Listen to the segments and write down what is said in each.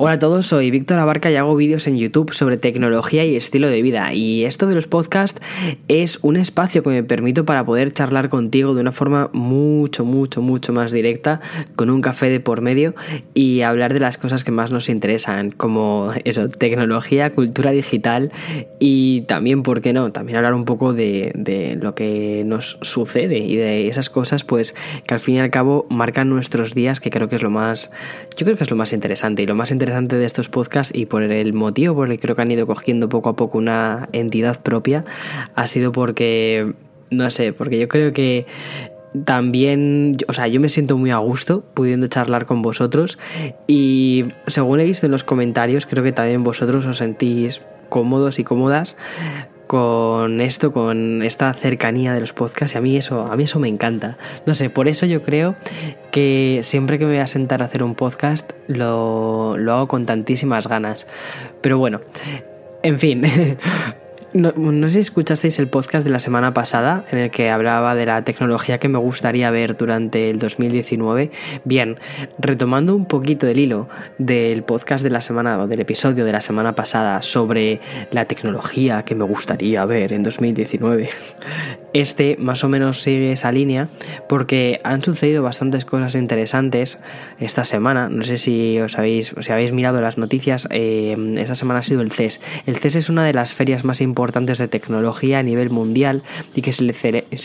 Hola a todos, soy Víctor Abarca y hago vídeos en YouTube sobre tecnología y estilo de vida. Y esto de los podcasts es un espacio que me permito para poder charlar contigo de una forma mucho, mucho, mucho más directa, con un café de por medio y hablar de las cosas que más nos interesan, como eso, tecnología, cultura digital y también, ¿por qué no? También hablar un poco de, de lo que nos sucede y de esas cosas, pues que al fin y al cabo marcan nuestros días, que creo que es lo más, yo creo que es lo más interesante y lo más interesante de estos podcasts y por el motivo por el que creo que han ido cogiendo poco a poco una entidad propia ha sido porque, no sé, porque yo creo que también, o sea, yo me siento muy a gusto pudiendo charlar con vosotros y según he visto en los comentarios, creo que también vosotros os sentís cómodos y cómodas con esto, con esta cercanía de los podcasts y a mí eso, a mí eso me encanta. No sé, por eso yo creo que siempre que me voy a sentar a hacer un podcast lo, lo hago con tantísimas ganas. Pero bueno, en fin. No, sé si escuchasteis el podcast de la semana pasada en el que hablaba de la tecnología que me gustaría ver durante el 2019. Bien, retomando un poquito del hilo del podcast de la semana o del episodio de la semana pasada sobre la tecnología que me gustaría ver en 2019. Este más o menos sigue esa línea porque han sucedido bastantes cosas interesantes esta semana. No sé si os habéis, si habéis mirado las noticias. Eh, esta semana ha sido el CES. El CES es una de las ferias más importantes importantes de tecnología a nivel mundial y que se,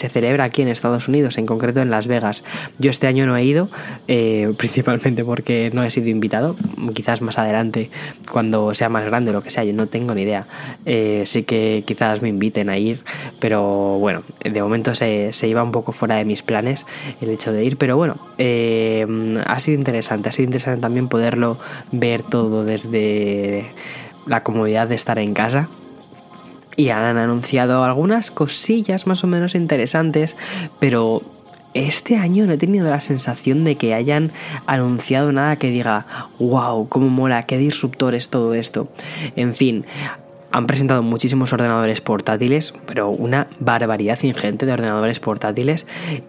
celebra aquí en Estados Unidos, en concreto en Las Vegas. Yo este año no he ido, eh, principalmente porque no he sido invitado, quizás más adelante, cuando sea más grande o lo que sea, yo no tengo ni idea. Eh, sí que quizás me inviten a ir, pero bueno, de momento se, se iba un poco fuera de mis planes el hecho de ir, pero bueno, eh, ha sido interesante, ha sido interesante también poderlo ver todo desde la comodidad de estar en casa y han anunciado algunas cosillas más o menos interesantes, pero este año no he tenido la sensación de que hayan anunciado nada que diga, wow, cómo mola, qué disruptor es todo esto. En fin, han presentado muchísimos ordenadores portátiles, pero una barbaridad ingente de ordenadores portátiles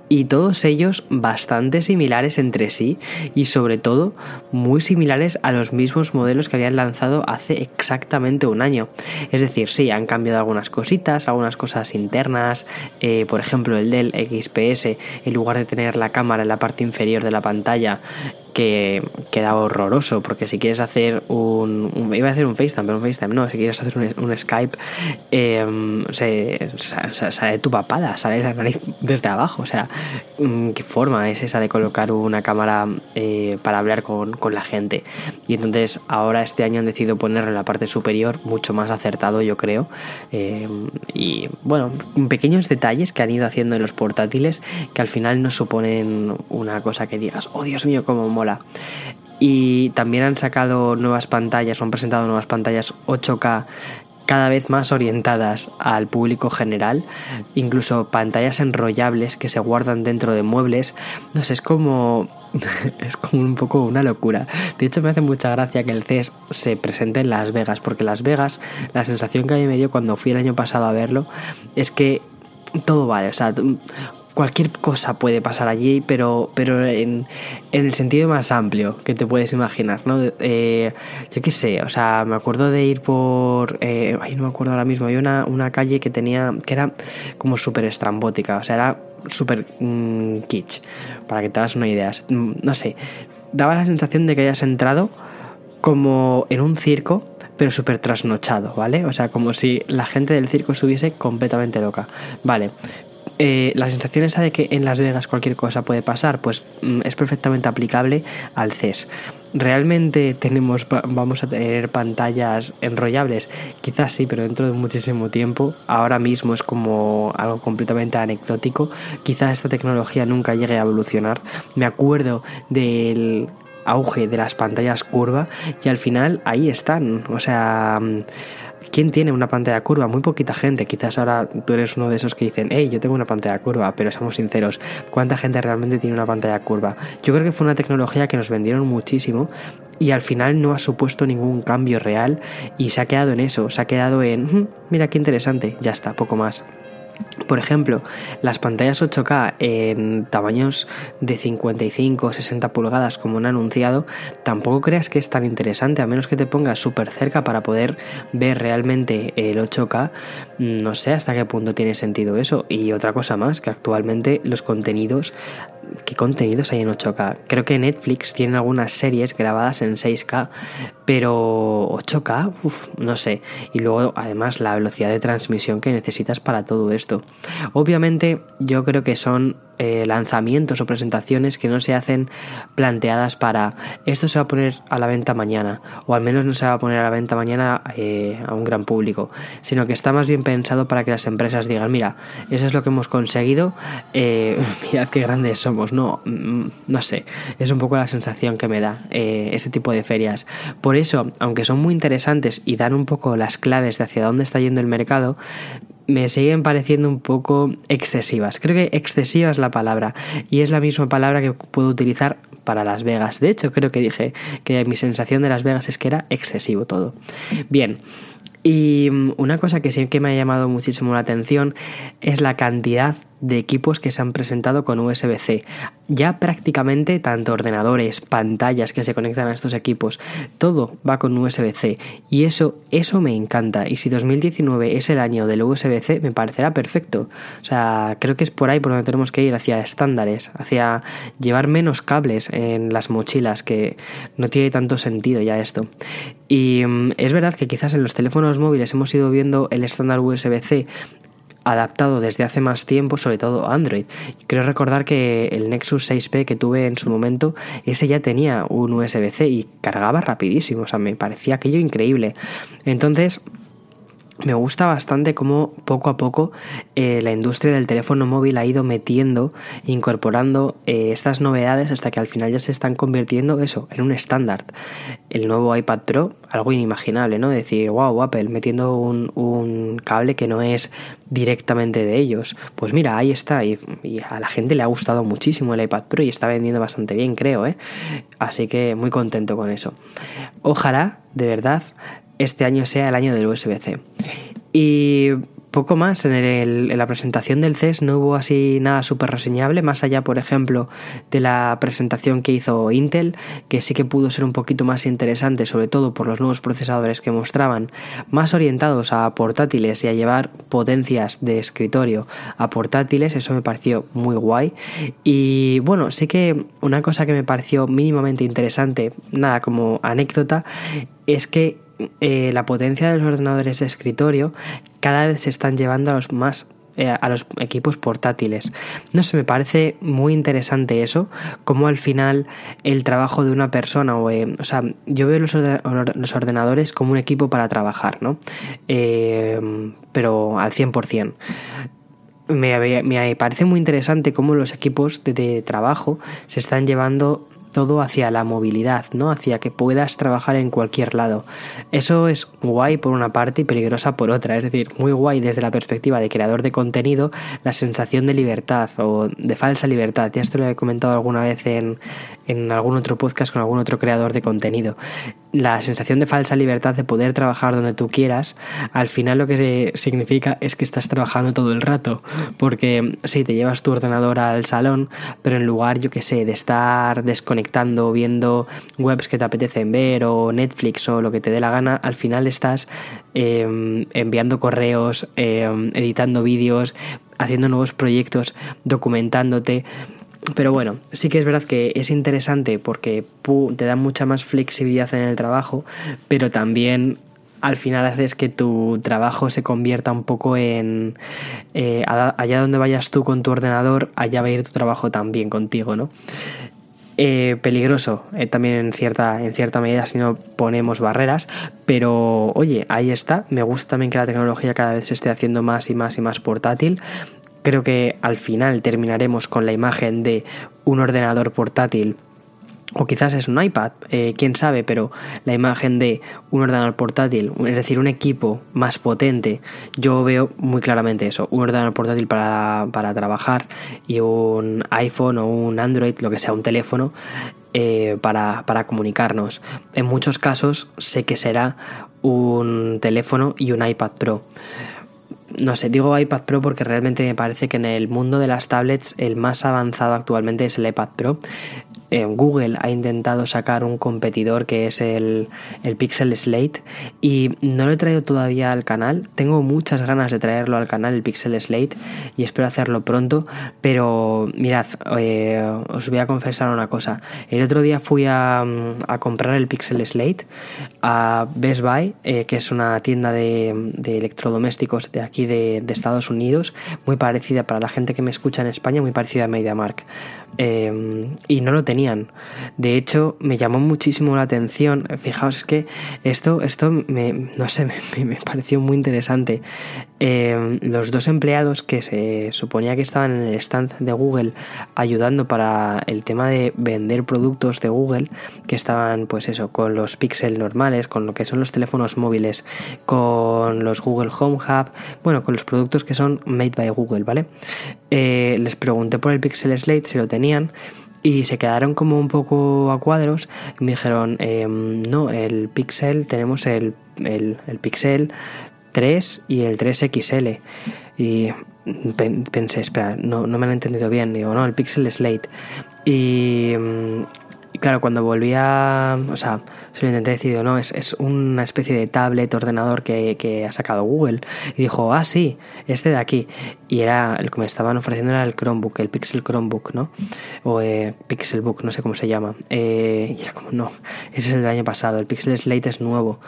y todos ellos bastante similares entre sí y sobre todo muy similares a los mismos modelos que habían lanzado hace exactamente un año. Es decir, sí, han cambiado algunas cositas, algunas cosas internas, eh, por ejemplo el del XPS, en lugar de tener la cámara en la parte inferior de la pantalla, que queda horroroso, porque si quieres hacer un, iba a hacer un FaceTime, pero un FaceTime no, si quieres hacer un, Skype, se, sale tu papada, sale la nariz desde abajo, o sea, mm, ¿qué forma es esa de colocar una cámara eh, para hablar con, la gente? Y entonces ahora este año han decidido ponerlo en la parte superior, mucho más acertado yo creo, eh, y bueno, pequeños detalles que han ido haciendo en los portátiles que al final no suponen una cosa que digas, oh Dios mío, cómo y también han sacado nuevas pantallas, o han presentado nuevas pantallas 8K cada vez más orientadas al público general, incluso pantallas enrollables que se guardan dentro de muebles. No sé, es como es como un poco una locura. De hecho, me hace mucha gracia que el CES se presente en Las Vegas, porque Las Vegas, la sensación que a mí me dio cuando fui el año pasado a verlo es que todo vale, o sea, cualquier cosa puede pasar allí, pero, pero en, en, el sentido más amplio que te puedes imaginar, ¿no? Eh, yo qué sé, o sea, me acuerdo de ir por... Eh, ay, no me acuerdo ahora mismo, había una, una calle que tenía... que era como súper estrambótica, o sea, era súper mm, kitsch, para que te hagas una idea. Mm, no sé, daba la sensación de que hayas entrado como en un circo pero súper trasnochado, ¿vale? O sea, como si la gente del circo estuviese completamente loca. Vale, eh, la sensación esa de que en Las Vegas cualquier cosa puede pasar, pues mm, es perfectamente aplicable al CES. ¿Realmente tenemos, vamos a tener pantallas enrollables? Quizás sí, pero dentro de muchísimo tiempo. Ahora mismo es como algo completamente anecdótico. Quizás esta tecnología nunca llegue a evolucionar. Me acuerdo del auge de las pantallas curva y al final ahí están. O sea, ¿Quién tiene una pantalla curva? Muy poquita gente. Quizás ahora tú eres uno de esos que dicen, hey, yo tengo una pantalla curva, pero seamos sinceros, ¿cuánta gente realmente tiene una pantalla curva? Yo creo que fue una tecnología que nos vendieron muchísimo y al final no ha supuesto ningún cambio real y se ha quedado en eso, se ha quedado en, mm, mira qué interesante, ya está, poco más. Por ejemplo, las pantallas 8K en tamaños de 55 o 60 pulgadas como han anunciado, tampoco creas que es tan interesante, a menos que te pongas súper cerca para poder ver realmente el 8K. No sé hasta qué punto tiene sentido eso. Y otra cosa más, que actualmente los contenidos ¿Qué contenidos hay en 8K? Creo que Netflix tiene algunas series grabadas en 6K, pero 8K, Uf, no sé. Y luego, además, la velocidad de transmisión que necesitas para todo esto. Obviamente, yo creo que son eh, lanzamientos o presentaciones que no se hacen planteadas para esto se va a poner a la venta mañana, o al menos no se va a poner a la venta mañana eh, a un gran público, sino que está más bien pensado para que las empresas digan, mira, eso es lo que hemos conseguido, eh, mirad qué grandes somos, no, mm, no sé, es un poco la sensación que me da ese tipo de ferias. Por eso, aunque son muy interesantes y dan un poco las claves de hacia dónde está yendo el mercado, me siguen pareciendo un poco excesivas. Creo que excesiva es la palabra y es la misma palabra que puedo utilizar para Las Vegas. De hecho, creo que dije que mi sensación de Las Vegas es que era excesivo todo. Bien. Y mm, una cosa que sí que me ha llamado muchísimo la atención es la cantidad de equipos que se han presentado con USB-C. Ya prácticamente tanto ordenadores, pantallas que se conectan a estos equipos, todo va con USB-C y eso eso me encanta y si 2019 es el año del USB-C me parecerá perfecto. O sea, creo que es por ahí por donde tenemos que ir hacia estándares, hacia llevar menos cables en las mochilas que no tiene tanto sentido ya esto. Y mm, es verdad que quizás en los teléfonos móviles hemos ido viendo el estándar USB-C adaptado desde hace más tiempo, sobre todo Android. Quiero recordar que el Nexus 6P que tuve en su momento, ese ya tenía un USB-C y cargaba rapidísimo, o sea, me parecía aquello increíble. Entonces, me gusta bastante cómo poco a poco eh, la industria del teléfono móvil ha ido metiendo, incorporando eh, estas novedades hasta que al final ya se están convirtiendo eso en un estándar. El nuevo iPad Pro, algo inimaginable, ¿no? Decir, wow, Apple metiendo un, un cable que no es directamente de ellos. Pues mira, ahí está y, y, a la gente le ha gustado muchísimo el iPad Pro y está vendiendo bastante bien, creo, ¿eh? Así que muy contento con eso. Ojalá, de verdad, este año sea el año del USB-C. Y poco más, en, el, en, la presentación del CES no hubo así nada súper reseñable, más allá, por ejemplo, de la presentación que hizo Intel, que sí que pudo ser un poquito más interesante, sobre todo por los nuevos procesadores que mostraban, más orientados a portátiles y a llevar potencias de escritorio a portátiles, eso me pareció muy guay. Y bueno, sí que una cosa que me pareció mínimamente interesante, nada como anécdota, es que eh, la potencia de los ordenadores de escritorio cada vez se están llevando a los más eh, a los equipos portátiles. No sé, me parece muy interesante eso, como al final el trabajo de una persona, o, eh, sea, yo veo los, ordenadores como un equipo para trabajar, ¿no? pero al 100%. Me, me, parece muy interesante cómo los equipos de, de trabajo se están llevando todo hacia la movilidad, ¿no? Hacia que puedas trabajar en cualquier lado. Eso es guay por una parte y peligrosa por otra. Es decir, muy guay desde la perspectiva de creador de contenido, la sensación de libertad o de falsa libertad. Ya esto lo he comentado alguna vez en, en algún otro podcast con algún otro creador de contenido. La sensación de falsa libertad de poder trabajar donde tú quieras, al final lo que significa es que estás trabajando todo el rato. Porque sí, te llevas tu ordenador al salón, pero en lugar, yo que sé, de estar desconectado, viendo webs que te apetecen ver o Netflix o lo que te dé la gana, al final estás eh, enviando correos, eh, editando vídeos, haciendo nuevos proyectos, documentándote. Pero bueno, sí que es verdad que es interesante porque te da mucha más flexibilidad en el trabajo, pero también al final haces que tu trabajo se convierta un poco en eh, allá donde vayas tú con tu ordenador, allá va a ir tu trabajo también contigo, ¿no? Eh, peligroso eh, también en cierta, en cierta medida si no ponemos barreras, pero oye, ahí está. Me gusta también que la tecnología cada vez se esté haciendo más y más y más portátil. Creo que al final terminaremos con la imagen de un ordenador portátil o quizás es un iPad, eh, quién sabe, pero la imagen de un ordenador portátil, es decir, un equipo más potente, yo veo muy claramente eso, un ordenador portátil para, para trabajar y un iPhone o un Android, lo que sea, un teléfono, eh, para, para comunicarnos. En muchos casos sé que será un teléfono y un iPad Pro no sé, digo iPad Pro porque realmente me parece que en el mundo de las tablets el más avanzado actualmente es el iPad Pro. Google ha intentado sacar un competidor que es el, el, Pixel Slate y no lo he traído todavía al canal. Tengo muchas ganas de traerlo al canal, el Pixel Slate, y espero hacerlo pronto. Pero mirad, eh, os voy a confesar una cosa. El otro día fui a, a comprar el Pixel Slate a Best Buy, eh, que es una tienda de, electrodomésticos de aquí de, Estados Unidos, muy parecida para la gente que me escucha en España, muy parecida a MediaMark. Eh, y no lo tenía de hecho, me llamó muchísimo la atención. Fijaos que esto, esto me, no sé, me, pareció muy interesante. Eh, los dos empleados que se suponía que estaban en el stand de Google ayudando para el tema de vender productos de Google, que estaban, pues eso, con los Pixel normales, con lo que son los teléfonos móviles, con los Google Home Hub, bueno, con los productos que son made by Google, ¿vale? Eh, les pregunté por el Pixel Slate si lo tenían y se quedaron como un poco a cuadros y me dijeron, em, no, el Pixel, tenemos el, el, Pixel 3 y el 3XL. Y pensé, espera, no, no me lo he entendido bien. Digo, no, el Pixel Slate. Y, em, claro, cuando volví a. O sea, se lo intenté decir, no, es, es una especie de tablet, ordenador que, que, ha sacado Google. Y dijo, ah, sí, este de aquí. Y era el que me estaban ofreciendo era el Chromebook, el Pixel Chromebook, ¿no? O eh, Pixelbook, no sé cómo se llama. Eh, y era como, no, ese es el año pasado, el Pixel Slate es nuevo.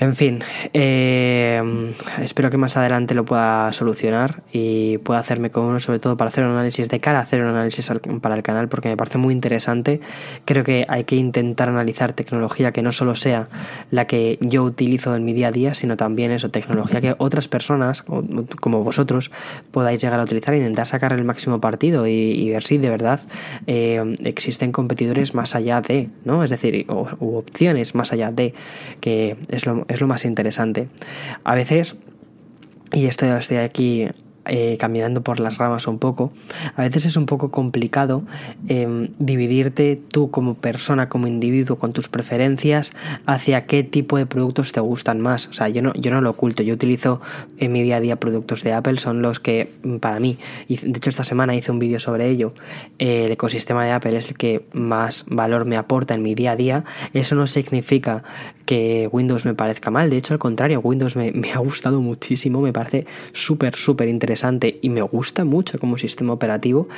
En fin, eh, espero que más adelante lo pueda solucionar y pueda hacerme con uno, sobre todo para hacer un análisis de cara, hacer un análisis para el canal, porque me parece muy interesante. Creo que hay que intentar analizar tecnología que no solo sea la que yo utilizo en mi día a día, sino también eso, tecnología que otras personas, como vosotros, podáis llegar a utilizar e intentar sacar el máximo partido y, ver si de verdad eh, existen competidores más allá de, ¿no? Es decir, u opciones más allá de, que es lo, es lo más interesante. A veces, y esto estoy aquí eh, caminando por las ramas un poco, a veces es un poco complicado em, dividirte tú como persona, como individuo, con tus preferencias hacia qué tipo de productos te gustan más. O sea, yo no, yo no lo oculto, yo utilizo en mi día a día productos de Apple, son los que mm, para mí, de hecho esta semana hice un vídeo sobre ello, eh, el ecosistema de Apple es el que más valor me aporta en mi día a día. Eso no significa que Windows me parezca mal, de hecho al contrario, Windows me, me ha gustado muchísimo, me parece súper, súper interesante y me gusta mucho como sistema operativo.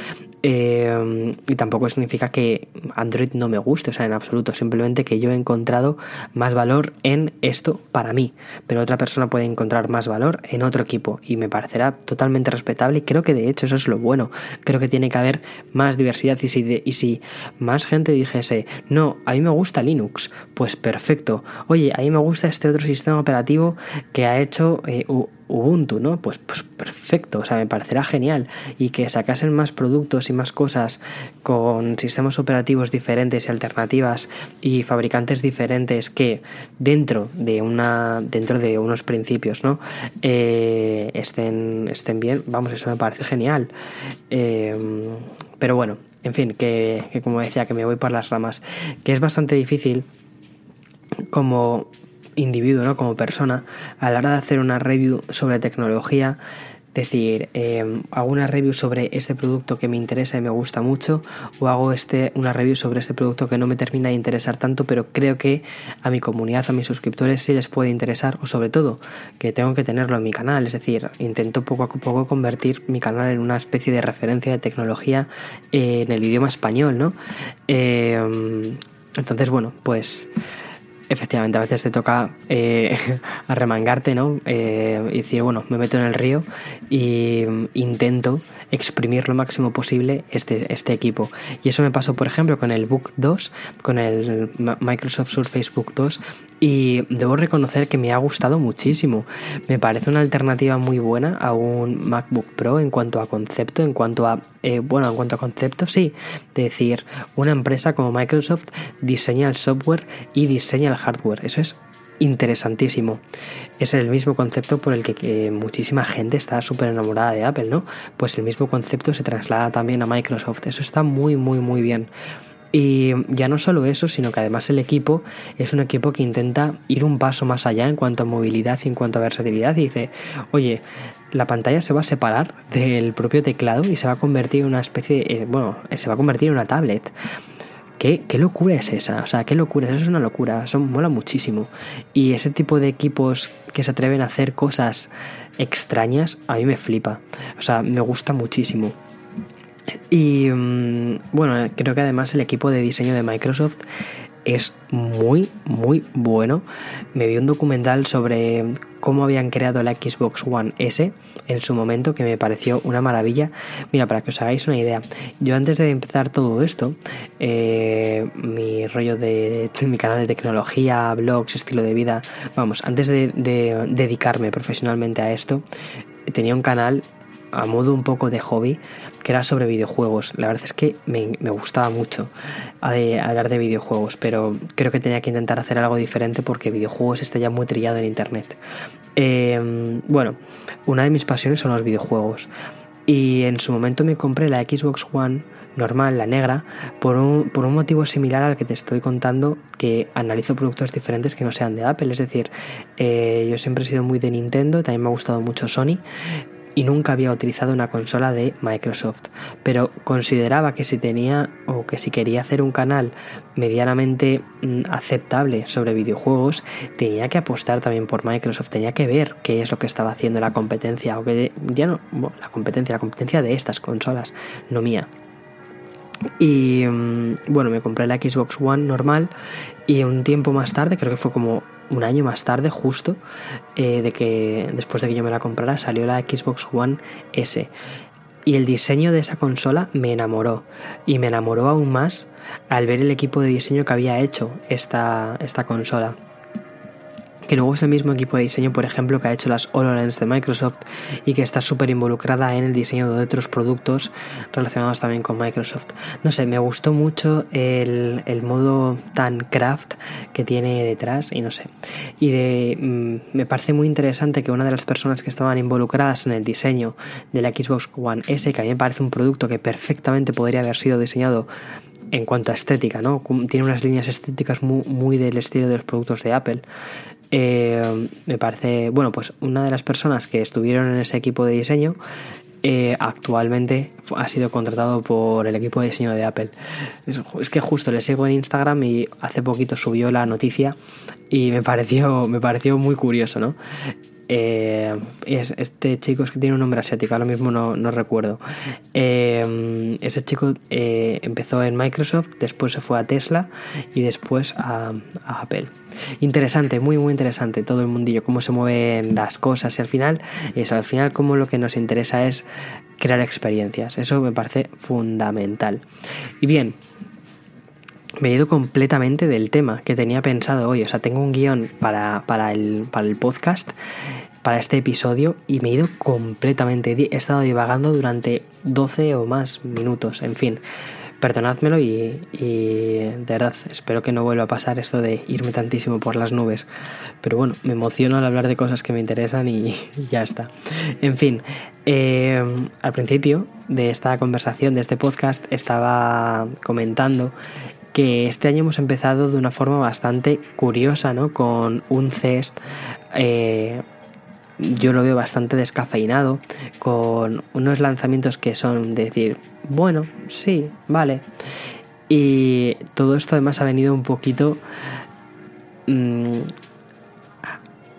Eh, y tampoco significa que Android no me guste, o sea, en absoluto. Simplemente que yo he encontrado más valor en esto para mí. Pero otra persona puede encontrar más valor en otro equipo. Y me parecerá totalmente respetable. Y creo que de hecho eso es lo bueno. Creo que tiene que haber más diversidad. Y si, y si más gente dijese, no, a mí me gusta Linux, pues perfecto. Oye, a mí me gusta este otro sistema operativo que ha hecho eh, Ubuntu, ¿no? Pues, pues perfecto, o sea, me parecerá genial. Y que sacasen más productos y más cosas con sistemas operativos diferentes y alternativas y fabricantes diferentes que dentro de una. dentro de unos principios, ¿no? Eh, estén, estén bien. Vamos, eso me parece genial. Eh, pero bueno, en fin, que, que como decía, que me voy por las ramas. Que es bastante difícil como individuo, ¿no? como persona, a la hora de hacer una review sobre tecnología, decir, eh, hago una review sobre este producto que me interesa y me gusta mucho, o hago este, una review sobre este producto que no me termina de interesar tanto, pero creo que a mi comunidad, a mis suscriptores sí les puede interesar, o sobre todo que tengo que tenerlo en mi canal, es decir, intento poco a poco convertir mi canal en una especie de referencia de tecnología en el idioma español, ¿no? Eh, entonces, bueno, pues efectivamente, a veces te toca eh, arremangarte, ¿no? Eh, y decir, bueno, me meto en el río e intento exprimir lo máximo posible este, este equipo. Y eso me pasó, por ejemplo, con el Book 2, con el Microsoft Surface Book 2, y debo reconocer que me ha gustado muchísimo. Me parece una alternativa muy buena a un MacBook Pro en cuanto a concepto, en cuanto a, eh, bueno, en cuanto a concepto, sí, decir, una empresa como Microsoft diseña el software y diseña el hardware. Eso es interesantísimo. Es el mismo concepto por el que, muchísima gente está súper enamorada de Apple, ¿no? Pues el mismo concepto se traslada también a Microsoft. Eso está muy, muy, muy bien. Y ya no solo eso, sino que además el equipo es un equipo que intenta ir un paso más allá en cuanto a movilidad y en cuanto a versatilidad. Y dice, oye, la pantalla se va a separar del propio teclado y se va a convertir en una especie, de, bueno, se va a convertir en una tablet. ¿Qué, ¿Qué, locura es esa? O sea, qué locura, eso es una locura, eso mola muchísimo. Y ese tipo de equipos que se atreven a hacer cosas extrañas, a mí me flipa. O sea, me gusta muchísimo. Y mm, bueno, creo que además el equipo de diseño de Microsoft es muy, muy bueno. Me vi un documental sobre cómo habían creado la Xbox One S en su momento que me pareció una maravilla. Mira, para que os hagáis una idea, yo antes de empezar todo esto, eh, mi rollo de, mi canal de tecnología, blogs, estilo de vida, vamos, antes de dedicarme profesionalmente a esto, tenía un canal a modo un poco de hobby, que era sobre videojuegos. La verdad es que me, gustaba mucho hablar de videojuegos, pero creo que tenía que intentar hacer algo diferente porque videojuegos está ya muy trillado en internet. Em, bueno, una de mis pasiones son los videojuegos. Y en su momento me compré la Xbox One normal, la negra, por un, por un, motivo similar al que te estoy contando, que analizo productos diferentes que no sean de Apple. Es decir, eh, yo siempre he sido muy de Nintendo, también me ha gustado mucho Sony, y nunca había utilizado una consola de Microsoft, pero consideraba que si tenía o que si quería hacer un canal medianamente mm, aceptable sobre videojuegos, tenía que apostar también por Microsoft, tenía que ver qué es lo que estaba haciendo la competencia, o que ya no, la competencia, la competencia de estas consolas, no mía. Y mm, bueno, me compré la Xbox One normal y un tiempo más tarde, creo que fue como un año más tarde justo, eh, de que después de que yo me la comprara, salió la Xbox One S. Y el diseño de esa consola me enamoró. Y me enamoró aún más al ver el equipo de diseño que había hecho esta, esta consola que luego es el mismo equipo de diseño, por ejemplo, que ha hecho las HoloLens de Microsoft y que está súper involucrada en el diseño de otros productos relacionados también con Microsoft. No sé, me gustó mucho el, modo tan craft que tiene detrás y no sé. Y mm, me parece muy interesante que una de las personas que estaban involucradas en el diseño de la Xbox One S, que a mí me parece un producto que perfectamente podría haber sido diseñado en cuanto a estética, ¿no? Tiene unas líneas estéticas muy, del estilo de los productos de Apple. Eh, me parece, bueno, pues una de las personas que estuvieron en ese equipo de diseño eh, actualmente ha sido contratado por el equipo de diseño de Apple. Es, que justo le sigo en Instagram y hace poquito subió la noticia y me pareció, me pareció muy curioso, ¿no? Eh, es, este chico es que tiene un nombre asiático, ahora mismo no, recuerdo. Eh, ese chico eh, empezó en Microsoft, después se fue a Tesla y después a, Apple. Interesante, muy muy interesante todo el mundillo, cómo se mueven las cosas y al final, eso, al final como lo que nos interesa es crear experiencias. Eso me parece fundamental. Y bien, me he ido completamente del tema que tenía pensado hoy. O sea, tengo un guion para, para, el, para el podcast, para este episodio, y me he ido completamente. He estado divagando durante 12 o más minutos. En fin, perdonádmelo y, y, de verdad espero que no vuelva a pasar esto de irme tantísimo por las nubes. Pero bueno, me emociono al hablar de cosas que me interesan y, ya está. En fin, eh, al principio de esta conversación, de este podcast, estaba comentando que este año hemos empezado de una forma bastante curiosa, ¿no? Con un cest, eh, yo lo veo bastante descafeinado, con unos lanzamientos que son decir, bueno, sí, vale. Y todo esto además ha venido un poquito mm,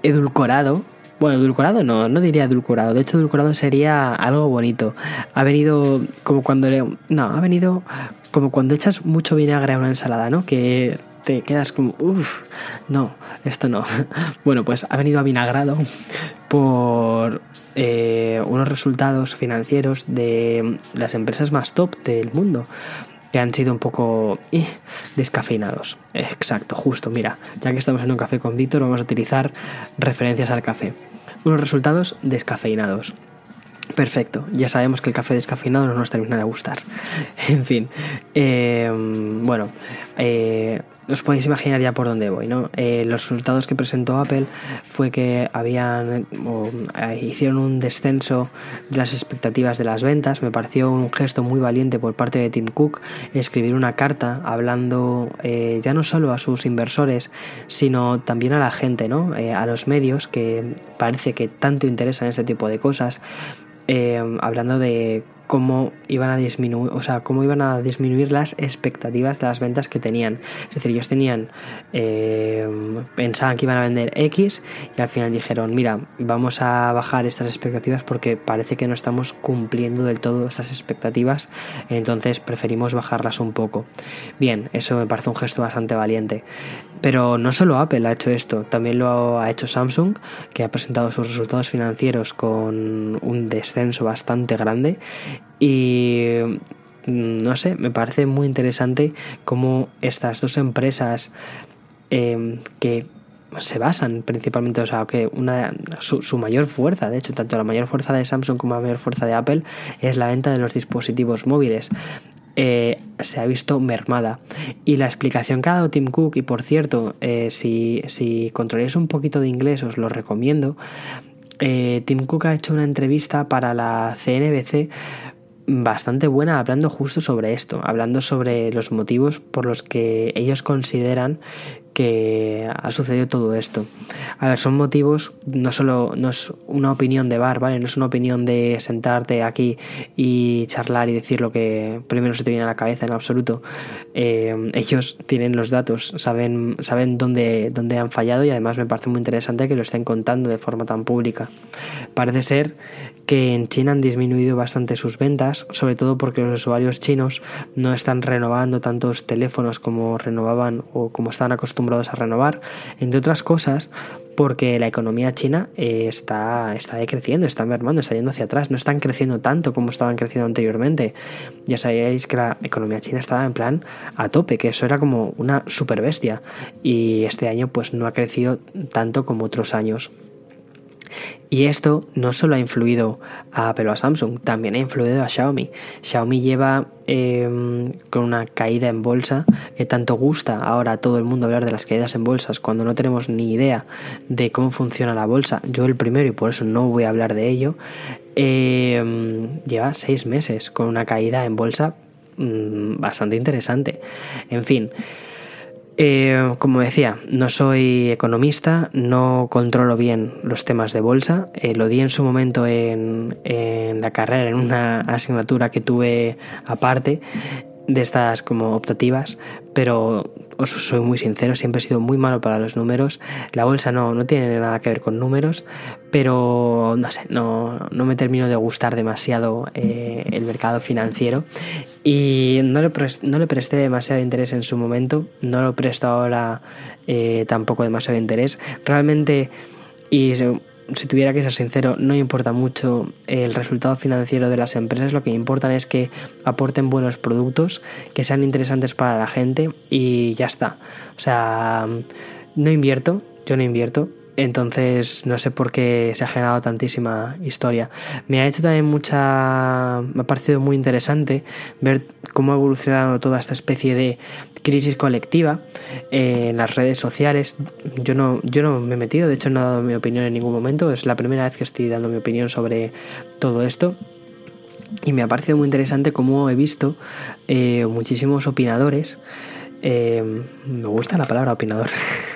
edulcorado. Bueno, edulcorado no, no diría edulcorado. De hecho, edulcorado sería algo bonito. Ha venido como cuando le... No, ha venido como cuando echas mucho vinagre a una ensalada, ¿no? Que te quedas como, uff, no, esto no. Bueno, pues ha venido avinagrado por eh, unos resultados financieros de las empresas más top del mundo que han sido un poco descafeinados. Exacto, justo, mira, ya que estamos en un café con Víctor, vamos a utilizar referencias al café. Unos resultados descafeinados. Perfecto, ya sabemos que el café descafeinado no nos termina de gustar. en fin, eh, bueno, os podéis imaginar ya por dónde voy, ¿no? Eh, los resultados que presentó Apple fue que habían eh, hicieron un descenso de las expectativas de las ventas. Me pareció un gesto muy valiente por parte de Tim Cook escribir una carta hablando eh, ya no solo a sus inversores, sino también a la gente, ¿no? a los medios que parece que tanto interesan este tipo de cosas. Hablando de cómo iban a disminuir, o sea, cómo iban a disminuir las expectativas de las ventas que tenían. Es decir, ellos tenían, eh, pensaban que iban a vender X y al final dijeron, mira, vamos a bajar estas expectativas porque parece que no estamos cumpliendo del todo estas expectativas, entonces preferimos bajarlas un poco. Bien, eso me parece un gesto bastante valiente. Pero no solo Apple ha hecho esto, también lo ha hecho Samsung, que ha presentado sus resultados financieros con un descenso bastante grande y mm, no sé, me parece muy interesante cómo estas dos empresas em, que se basan principalmente, o sea, que una, su, mayor fuerza, de hecho, tanto la mayor fuerza de Samsung como la mayor fuerza de Apple es la venta de los dispositivos móviles. Eh, se ha visto mermada. Y la explicación que ha dado Tim Cook, y por cierto, eh, si, si controláis un poquito de inglés, os lo recomiendo. Eh, Tim Cook ha hecho una entrevista para la CNBC bastante buena hablando justo sobre esto, hablando sobre los motivos por los que ellos consideran que ha sucedido todo esto. A ver, son motivos, no solo, no es una opinión de bar, ¿vale? No es una opinión de sentarte aquí y charlar y decir lo que primero se te viene a la cabeza en absoluto. Eh, ellos tienen los datos, saben, saben dónde, dónde han fallado y además me parece muy interesante que lo estén contando de forma tan pública. Parece ser que en China han disminuido bastante sus ventas, sobre todo porque los usuarios chinos no están renovando tantos teléfonos como renovaban o como estaban acostumbrados a renovar, entre otras cosas porque la economía china eh, está, está decreciendo, está mermando, está yendo hacia atrás, no están creciendo tanto como estaban creciendo anteriormente. Ya sabéis que la economía china estaba en plan a tope, que eso era como una super bestia y este año pues no ha crecido tanto como otros años. Y esto no solo ha influido a Apple o a Samsung, también ha influido a Xiaomi. Xiaomi lleva em, con una caída en bolsa que tanto gusta ahora a todo el mundo hablar de las caídas en bolsas cuando no tenemos ni idea de cómo funciona la bolsa. Yo el primero y por eso no voy a hablar de ello. Em, lleva seis meses con una caída en bolsa mm, bastante interesante. En fin. Eh, como decía, no soy economista, no controlo bien los temas de bolsa. Eh, lo di en su momento en, la carrera, en una asignatura que tuve aparte de estas como optativas, pero os soy muy sincero, siempre he sido muy malo para los números. La bolsa no, no tiene nada que ver con números, pero no sé, no, no me termino de gustar demasiado eh, el mercado financiero y no le, no le presté demasiado interés en su momento, no lo presto ahora eh, tampoco demasiado interés. Realmente, y si tuviera que ser sincero, no importa mucho el resultado financiero de las empresas, lo que importa es que aporten buenos productos, que sean interesantes para la gente y ya está. O sea, no invierto, yo no invierto, entonces no sé por qué se ha generado tantísima historia. Me ha hecho también mucha... me ha parecido muy interesante ver cómo ha evolucionado toda esta especie de crisis colectiva eh, en las redes sociales. Yo no, yo no me he metido, de hecho no he dado mi opinión en ningún momento. Es la primera vez que estoy dando mi opinión sobre todo esto. Y me ha parecido muy interesante cómo he visto eh, muchísimos opinadores. Eh, me gusta la palabra opinador.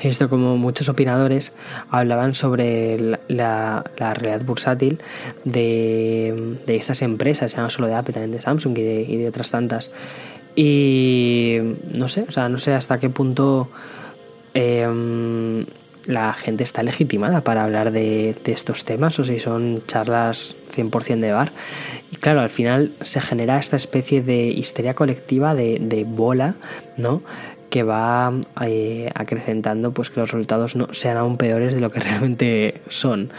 He visto como muchos opinadores hablaban sobre la, realidad bursátil de, estas empresas, ya no solo de Apple, también de Samsung y de, otras tantas. Y no sé, o sea, no sé hasta qué punto em, la gente está legitimada para hablar de, estos temas o si son charlas 100% de bar. Y claro, al final se genera esta especie de histeria colectiva de, de bola, ¿no? Que va eh, acrecentando pues que los resultados no sean aún peores de lo que realmente son.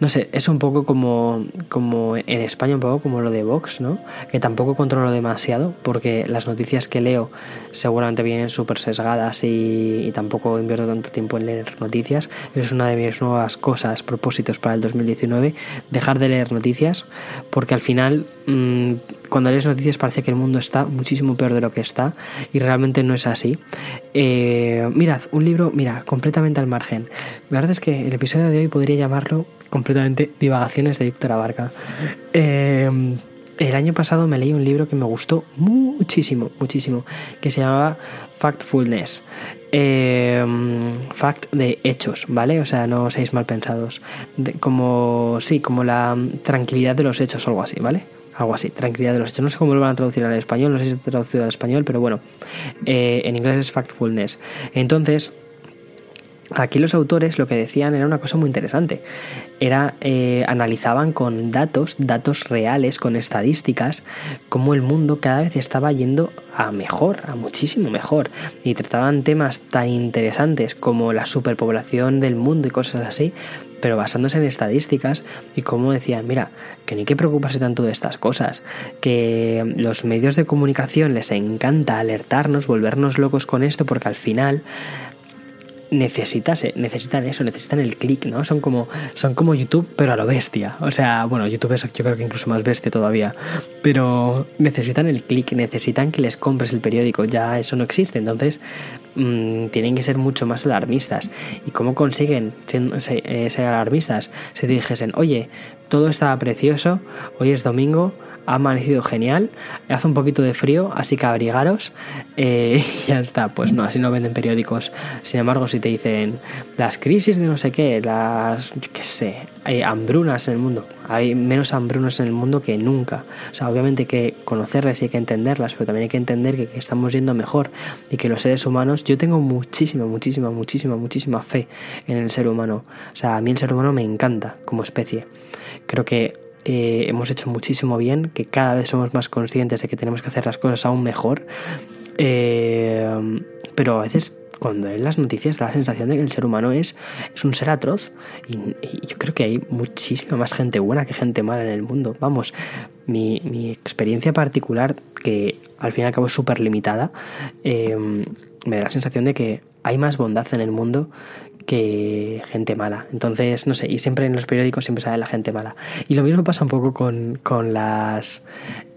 No sé, es un poco como, como en España, un poco como lo de Vox, ¿no? Que tampoco controlo demasiado, porque las noticias que leo seguramente vienen súper sesgadas y, y, tampoco invierto tanto tiempo en leer noticias. Es una de mis nuevas cosas, propósitos para el 2019, dejar de leer noticias, porque al final, mmm, cuando lees noticias parece que el mundo está muchísimo peor de lo que está, y realmente no es así. Eh, mirad, un libro, mira, completamente al margen. La verdad es que el episodio de hoy podría llamarlo completamente Divagaciones de Víctor Abarca. Eh, el año pasado me leí un libro que me gustó muchísimo, muchísimo, que se llamaba Factfulness. Eh, fact de hechos, ¿vale? O sea, no seáis mal pensados. Como, sí, como la tranquilidad de los hechos o algo así, ¿vale? Algo así, tranquilidad de los hechos. No sé cómo lo van a traducir al español, no sé si está traducido al español, pero bueno, eh, en inglés es Factfulness. Entonces, Aquí los autores lo que decían era una cosa muy interesante. Era eh, analizaban con datos, datos reales, con estadísticas, cómo el mundo cada vez estaba yendo a mejor, a muchísimo mejor. Y trataban temas tan interesantes como la superpoblación del mundo y cosas así, pero basándose en estadísticas y como decían, mira, que no hay que preocuparse tanto de estas cosas, que los medios de comunicación les encanta alertarnos, volvernos locos con esto, porque al final necesitas, necesitan eso, necesitan el clic, ¿no? Son como, son como YouTube, pero a lo bestia. O sea, bueno, YouTube es yo creo que incluso más bestia todavía. Pero necesitan el clic, necesitan que les compres el periódico. Ya eso no existe. Entonces, mmm, tienen que ser mucho más alarmistas. ¿Y cómo consiguen ser, eh, ser alarmistas? Si dijesen, oye, todo está precioso, hoy es domingo, ha amanecido genial, hace un poquito de frío, así que abrigaros eh, y ya está. Pues no, así no venden periódicos. Sin embargo, si te dicen las crisis de no sé qué, las, qué sé, hay hambrunas en el mundo, hay menos hambrunas en el mundo que nunca. O sea, obviamente hay que conocerlas y hay que entenderlas, pero también hay que entender que estamos yendo mejor y que los seres humanos, yo tengo muchísima, muchísima, muchísima, muchísima fe en el ser humano. O sea, a mí el ser humano me encanta como especie. Creo que eh, hemos hecho muchísimo bien, que cada vez somos más conscientes de que tenemos que hacer las cosas aún mejor. Eh, pero a veces cuando leen las noticias da la sensación de que el ser humano es, es un ser atroz. Y, y, yo creo que hay muchísima más gente buena que gente mala en el mundo. Vamos, mi, mi experiencia particular, que al fin y al cabo es súper limitada, eh, me da la sensación de que hay más bondad en el mundo que gente mala. Entonces, no sé, y siempre en los periódicos siempre sale la gente mala. Y lo mismo pasa un poco con, con las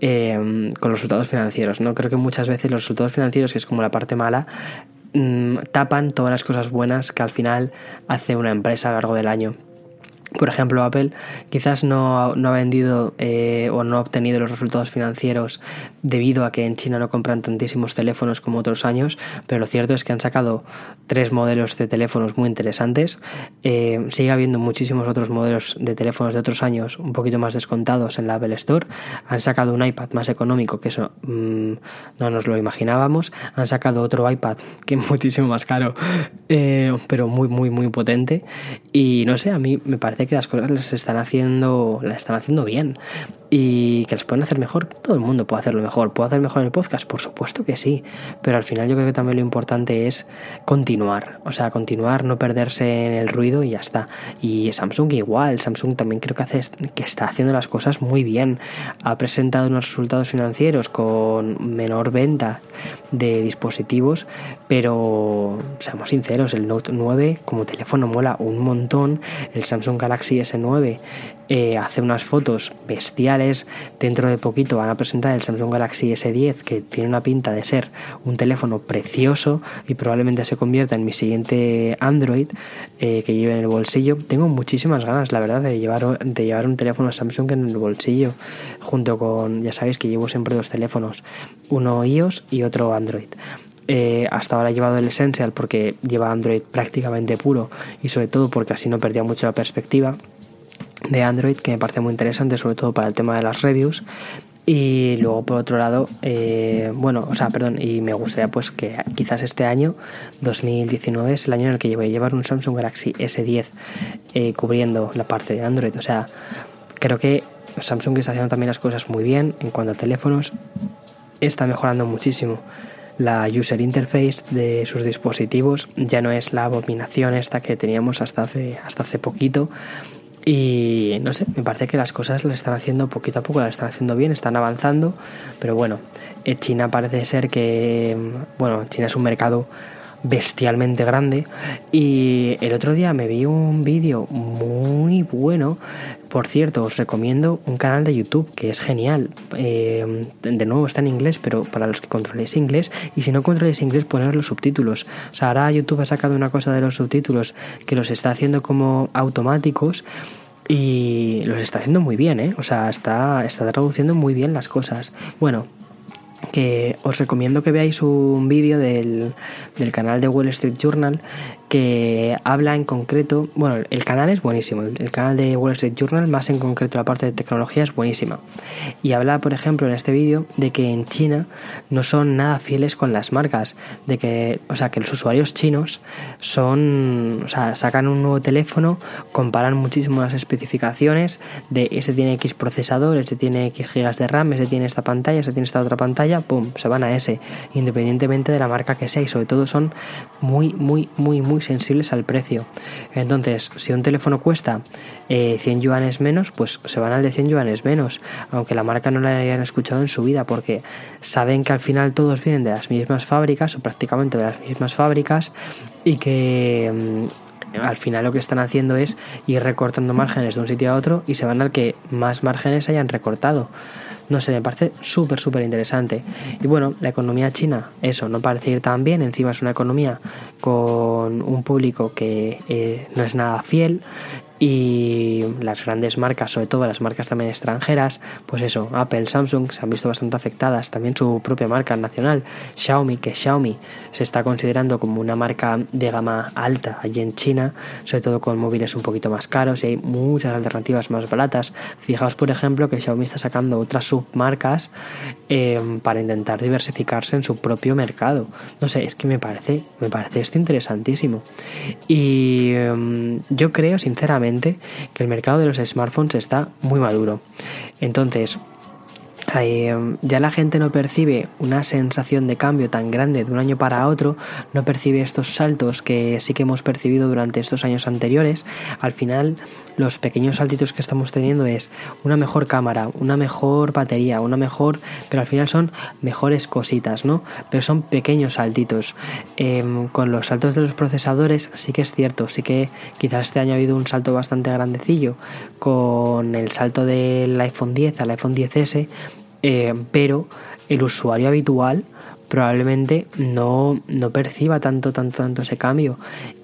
eh, con los resultados financieros, ¿no? Creo que muchas veces los resultados financieros, que es como la parte mala, mmm, tapan todas las cosas buenas que al final hace una empresa a lo largo del año. Por ejemplo, Apple quizás no, no ha vendido eh, o no ha obtenido los resultados financieros debido a que en China no compran tantísimos teléfonos como otros años, pero lo cierto es que han sacado tres modelos de teléfonos muy interesantes. Eh, sigue habiendo muchísimos otros modelos de teléfonos de otros años un poquito más descontados en la Apple Store. Han sacado un iPad más económico, que eso mmm, no nos lo imaginábamos. Han sacado otro iPad que es muchísimo más caro, eh, pero muy, muy, muy potente. Y no sé, a mí me parece que las cosas las están haciendo, las están haciendo bien y que las pueden hacer mejor. Todo el mundo puede hacerlo mejor. ¿Puedo hacer mejor el podcast? Por supuesto que sí. Pero al final yo creo que también lo importante es continuar. O sea, continuar, no perderse en el ruido y ya está. Y Samsung igual. Samsung también creo que hace que está haciendo las cosas muy bien. Ha presentado unos resultados financieros con menor venta de dispositivos, pero seamos sinceros, el Note 9 como teléfono mola un montón. El Samsung Galaxy S9 eh, hace unas fotos bestiales. Dentro de poquito van a presentar el Samsung Galaxy S10, que tiene una pinta de ser un teléfono precioso y probablemente se convierta en mi siguiente Android eh, que lleve en el bolsillo. Tengo muchísimas ganas, la verdad, de llevar, de llevar un teléfono Samsung en el bolsillo, junto con, ya sabéis que llevo siempre dos teléfonos, uno iOS y otro Android. Eh, hasta ahora he llevado el Essential porque lleva Android prácticamente puro y sobre todo porque así no perdía mucho la perspectiva de Android que me parece muy interesante sobre todo para el tema de las reviews. Y luego por otro lado eh, bueno o sea perdón y me gustaría pues que quizás este año 2019 es el año en el que voy a llevar un Samsung Galaxy S10 eh, cubriendo la parte de Android. O sea creo que Samsung está haciendo también las cosas muy bien en cuanto a teléfonos. Está mejorando muchísimo la user interface de sus dispositivos ya no es la abominación esta que teníamos hasta hace, hasta hace poquito. Y no sé, me parece que las cosas las están haciendo poquito a poco, las están haciendo bien, están avanzando, pero bueno, eh, China parece ser que, bueno, China es un mercado bestialmente grande. Y el otro día me vi un vídeo muy bueno por cierto os recomiendo un canal de youtube que es genial eh, de nuevo está en inglés pero para los que controléis inglés y si no controléis inglés poner los subtítulos o sea ahora youtube ha sacado una cosa de los subtítulos que los está haciendo como automáticos y los está haciendo muy bien, ¿eh? O sea, está, está traduciendo muy bien las cosas. Bueno, que os recomiendo que veáis un vídeo del, del, canal de Wall Street Journal que habla en concreto, bueno, el canal es buenísimo, el canal de Wall Street Journal, más en concreto la parte de tecnología es buenísima. Y habla, por ejemplo, en este vídeo de que en China no son nada fieles con las marcas, de que, o sea, que los usuarios chinos son, o sea, sacan un nuevo teléfono, comparan muchísimo las especificaciones de ese tiene X procesador, ese tiene X gigas de RAM, ese tiene esta pantalla, ese tiene esta otra pantalla, pum, se van a ese, independientemente de la marca que sea y sobre todo son muy, muy, muy, muy sensibles al precio. Entonces, si un teléfono cuesta 100 eh, yuanes menos, pues se van al de 100 yuanes menos, aunque la marca no la hayan escuchado en su vida, porque saben que al final todos vienen de las mismas fábricas o prácticamente de las mismas fábricas y que mm, al final lo que están haciendo es ir recortando márgenes de un sitio a otro y se van al que más márgenes hayan recortado. No sé, me parece súper, súper interesante. Y bueno, la economía china, eso, no parece ir tan bien. Encima es una economía con un público que eh, no es nada fiel y las grandes marcas, sobre todo las marcas también extranjeras, pues eso, Apple, Samsung se han visto bastante afectadas, también su propia marca nacional, Xiaomi, que Xiaomi se está considerando como una marca de gama alta allí en China, sobre todo con móviles un poquito más caros y hay muchas alternativas más baratas. Fijaos, por ejemplo, que Xiaomi está sacando otras submarcas eh, para intentar diversificarse en su propio mercado. No sé, es que me parece, me parece esto interesantísimo. Y em, yo creo, sinceramente, que el mercado de los smartphones está muy maduro. Entonces, Em, ya la gente no percibe una sensación de cambio tan grande de un año para otro, no percibe estos saltos que sí que hemos percibido durante estos años anteriores. Al final, los pequeños saltitos que estamos teniendo es una mejor cámara, una mejor batería, una mejor, pero al final son mejores cositas, ¿no? Pero son pequeños saltitos. Em, con los saltos de los procesadores sí que es cierto, sí que quizás este año ha habido un salto bastante grandecillo con el salto del iPhone 10 al iPhone 10S eh, pero el usuario habitual probablemente no, no perciba tanto, tanto, tanto ese cambio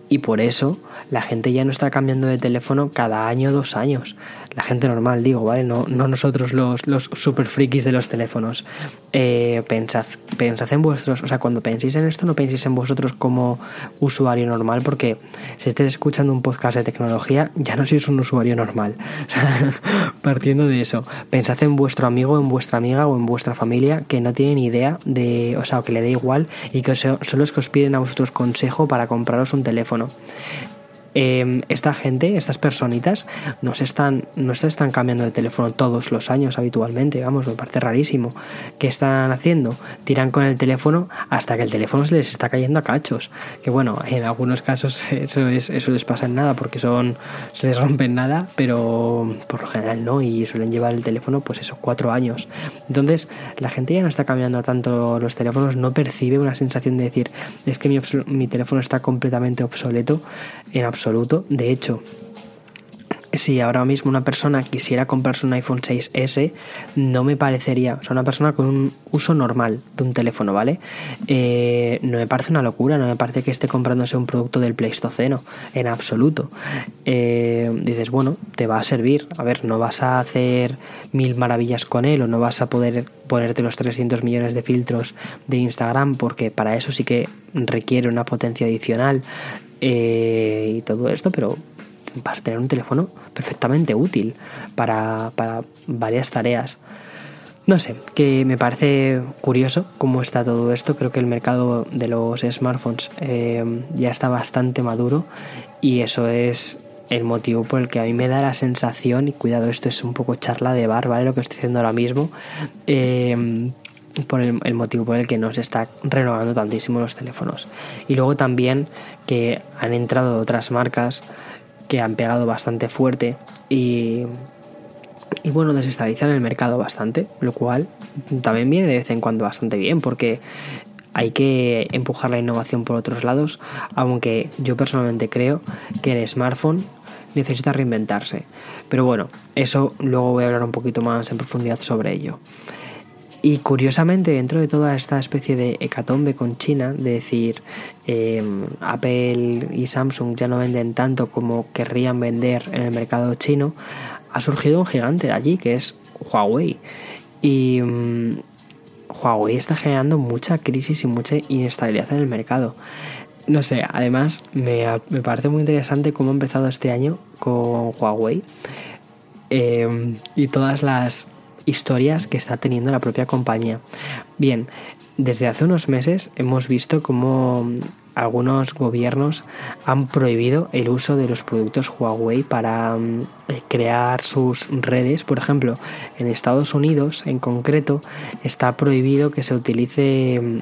y por eso la gente ya no está cambiando de teléfono cada año o dos años. La gente normal, digo, ¿vale? No, no nosotros los, los super frikis de los teléfonos. Eh, pensad, pensad en vuestros, o sea, cuando penséis en esto, no penséis en vosotros como usuario normal, porque si estáis escuchando un podcast de tecnología, ya no sois un usuario normal. Partiendo de eso, pensad en vuestro amigo, en vuestra amiga o en vuestra familia que no tienen idea de, o sea, que le da igual y que son los que os piden a vosotros consejo para compraros un teléfono Em, esta gente, estas personitas, no se, están, no se están cambiando de teléfono todos los años habitualmente, vamos, me parece rarísimo. ¿Qué están haciendo? Tiran con el teléfono hasta que el teléfono se les está cayendo a cachos. Que bueno, en algunos casos eso, es, eso les pasa en nada porque son, se les rompen nada, pero por lo general no, y suelen llevar el teléfono pues eso, cuatro años. Entonces la gente ya no está cambiando tanto los teléfonos, no percibe una sensación de decir, es que mi, mi teléfono está completamente obsoleto en absoluto De hecho, si ahora mismo una persona quisiera comprarse un iPhone 6S, no me parecería, o sea, una persona con un uso normal de un teléfono, ¿vale? Eh, no me parece una locura, no me parece que esté comprándose un producto del Pleistoceno, en absoluto. Eh, dices, bueno, te va a servir, a ver, no vas a hacer mil maravillas con él o no vas a poder ponerte los 300 millones de filtros de Instagram, porque para eso sí que requiere una potencia adicional eh, y todo esto, pero vas a tener un teléfono perfectamente útil para, varias tareas. No sé, que me parece curioso cómo está todo esto. Creo que el mercado de los smartphones eh, ya está bastante maduro y eso es el motivo por el que a mí me da la sensación, y cuidado, esto es un poco charla de bar, ¿vale? Lo que estoy diciendo ahora mismo. Eh, por el, motivo por el que no se está renovando tantísimo los teléfonos. Y luego también que han entrado otras marcas que han pegado bastante fuerte y, y bueno, desestabilizan el mercado bastante, lo cual también viene de vez en cuando bastante bien porque hay que empujar la innovación por otros lados, aunque yo personalmente creo que el smartphone necesita reinventarse. Pero bueno, eso luego voy a hablar un poquito más en profundidad sobre ello. Y curiosamente, dentro de toda esta especie de hecatombe con China, de decir, em, Apple y Samsung ya no venden tanto como querrían vender en el mercado chino, ha surgido un gigante de allí, que es Huawei. Y mm, Huawei está generando mucha crisis y mucha inestabilidad en el mercado. No sé, además me, parece muy interesante cómo ha empezado este año con Huawei em, y todas las historias que está teniendo la propia compañía. Bien, desde hace unos meses hemos visto cómo algunos gobiernos han prohibido el uso de los productos Huawei para mm, eh, crear sus redes. Por ejemplo, en Estados Unidos en concreto está prohibido que se utilice mm,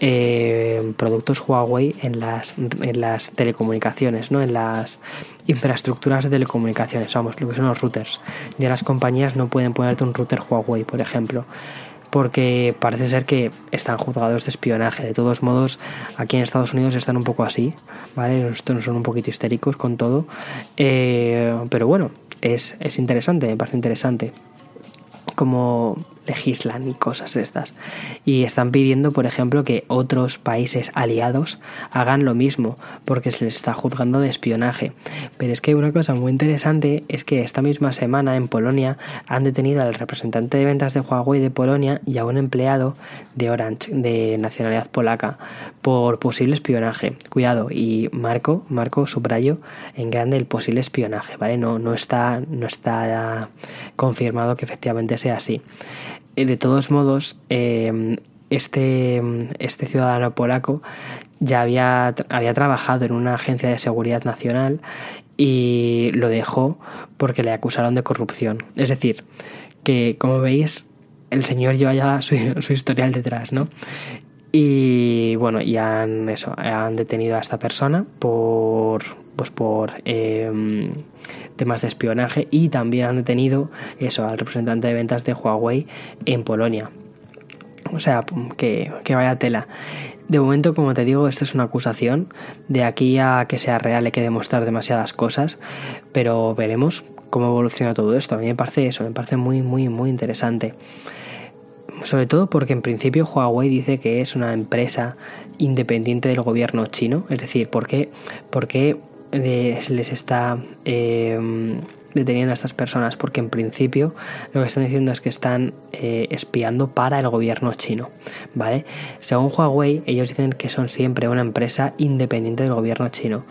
eh, productos Huawei en las, en las telecomunicaciones, ¿no? en las infraestructuras de telecomunicaciones, vamos, lo que son los routers. Ya las compañías no pueden ponerte un router Huawei, por ejemplo porque parece ser que están juzgados de espionaje. De todos modos, aquí en Estados Unidos están un poco así, ¿vale? Son un poquito histéricos con todo. Eh, pero bueno, es, es interesante, me parece interesante. Como legislan y cosas estas. Y están pidiendo, por ejemplo, que otros países aliados hagan lo mismo, porque se les está juzgando de espionaje. Pero es que una cosa muy interesante es que esta misma semana en Polonia han detenido al representante de ventas de Huawei de Polonia y a un empleado de Orange, de nacionalidad polaca, por posible espionaje. Cuidado, y marco, marco, subrayo en grande el posible espionaje, ¿vale? No, no está, no está confirmado que efectivamente sea así. Eh, de todos modos, em, este, este ciudadano polaco ya había, había trabajado en una agencia de seguridad nacional y lo dejó porque le acusaron de corrupción. Es decir, que como veis, el señor lleva ya su, historial detrás, ¿no? Y bueno, y han, eso, han detenido a esta persona por, pues por em, temas de espionaje y también han detenido eso al representante de ventas de Huawei en Polonia. O sea, que, que vaya tela. De momento, como te digo, esto es una acusación. De aquí a que sea real hay que demostrar demasiadas cosas, pero veremos cómo evoluciona todo esto. A mí me parece eso, me parece muy, muy, muy interesante. Sobre todo porque en principio Huawei dice que es una empresa independiente del gobierno chino. Es decir, ¿por qué, por qué se les está em, deteniendo a estas personas porque en principio lo que están diciendo es que están eh, espiando para el gobierno chino, ¿vale? Según Huawei, ellos dicen que son siempre una empresa independiente del gobierno chino,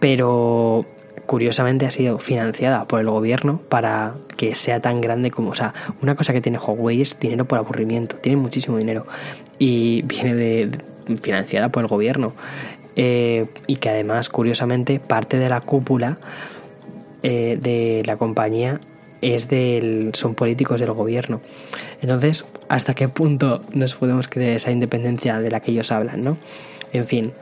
pero curiosamente ha sido financiada por el gobierno para que sea tan grande como, o sea, una cosa que tiene Huawei es dinero por aburrimiento, tiene muchísimo dinero y viene de financiada por el gobierno. Eh, y que además, curiosamente, parte de la cúpula eh, de la compañía es del, son políticos del gobierno. Entonces, ¿hasta qué punto nos podemos creer esa independencia de la que ellos hablan, no? En fin,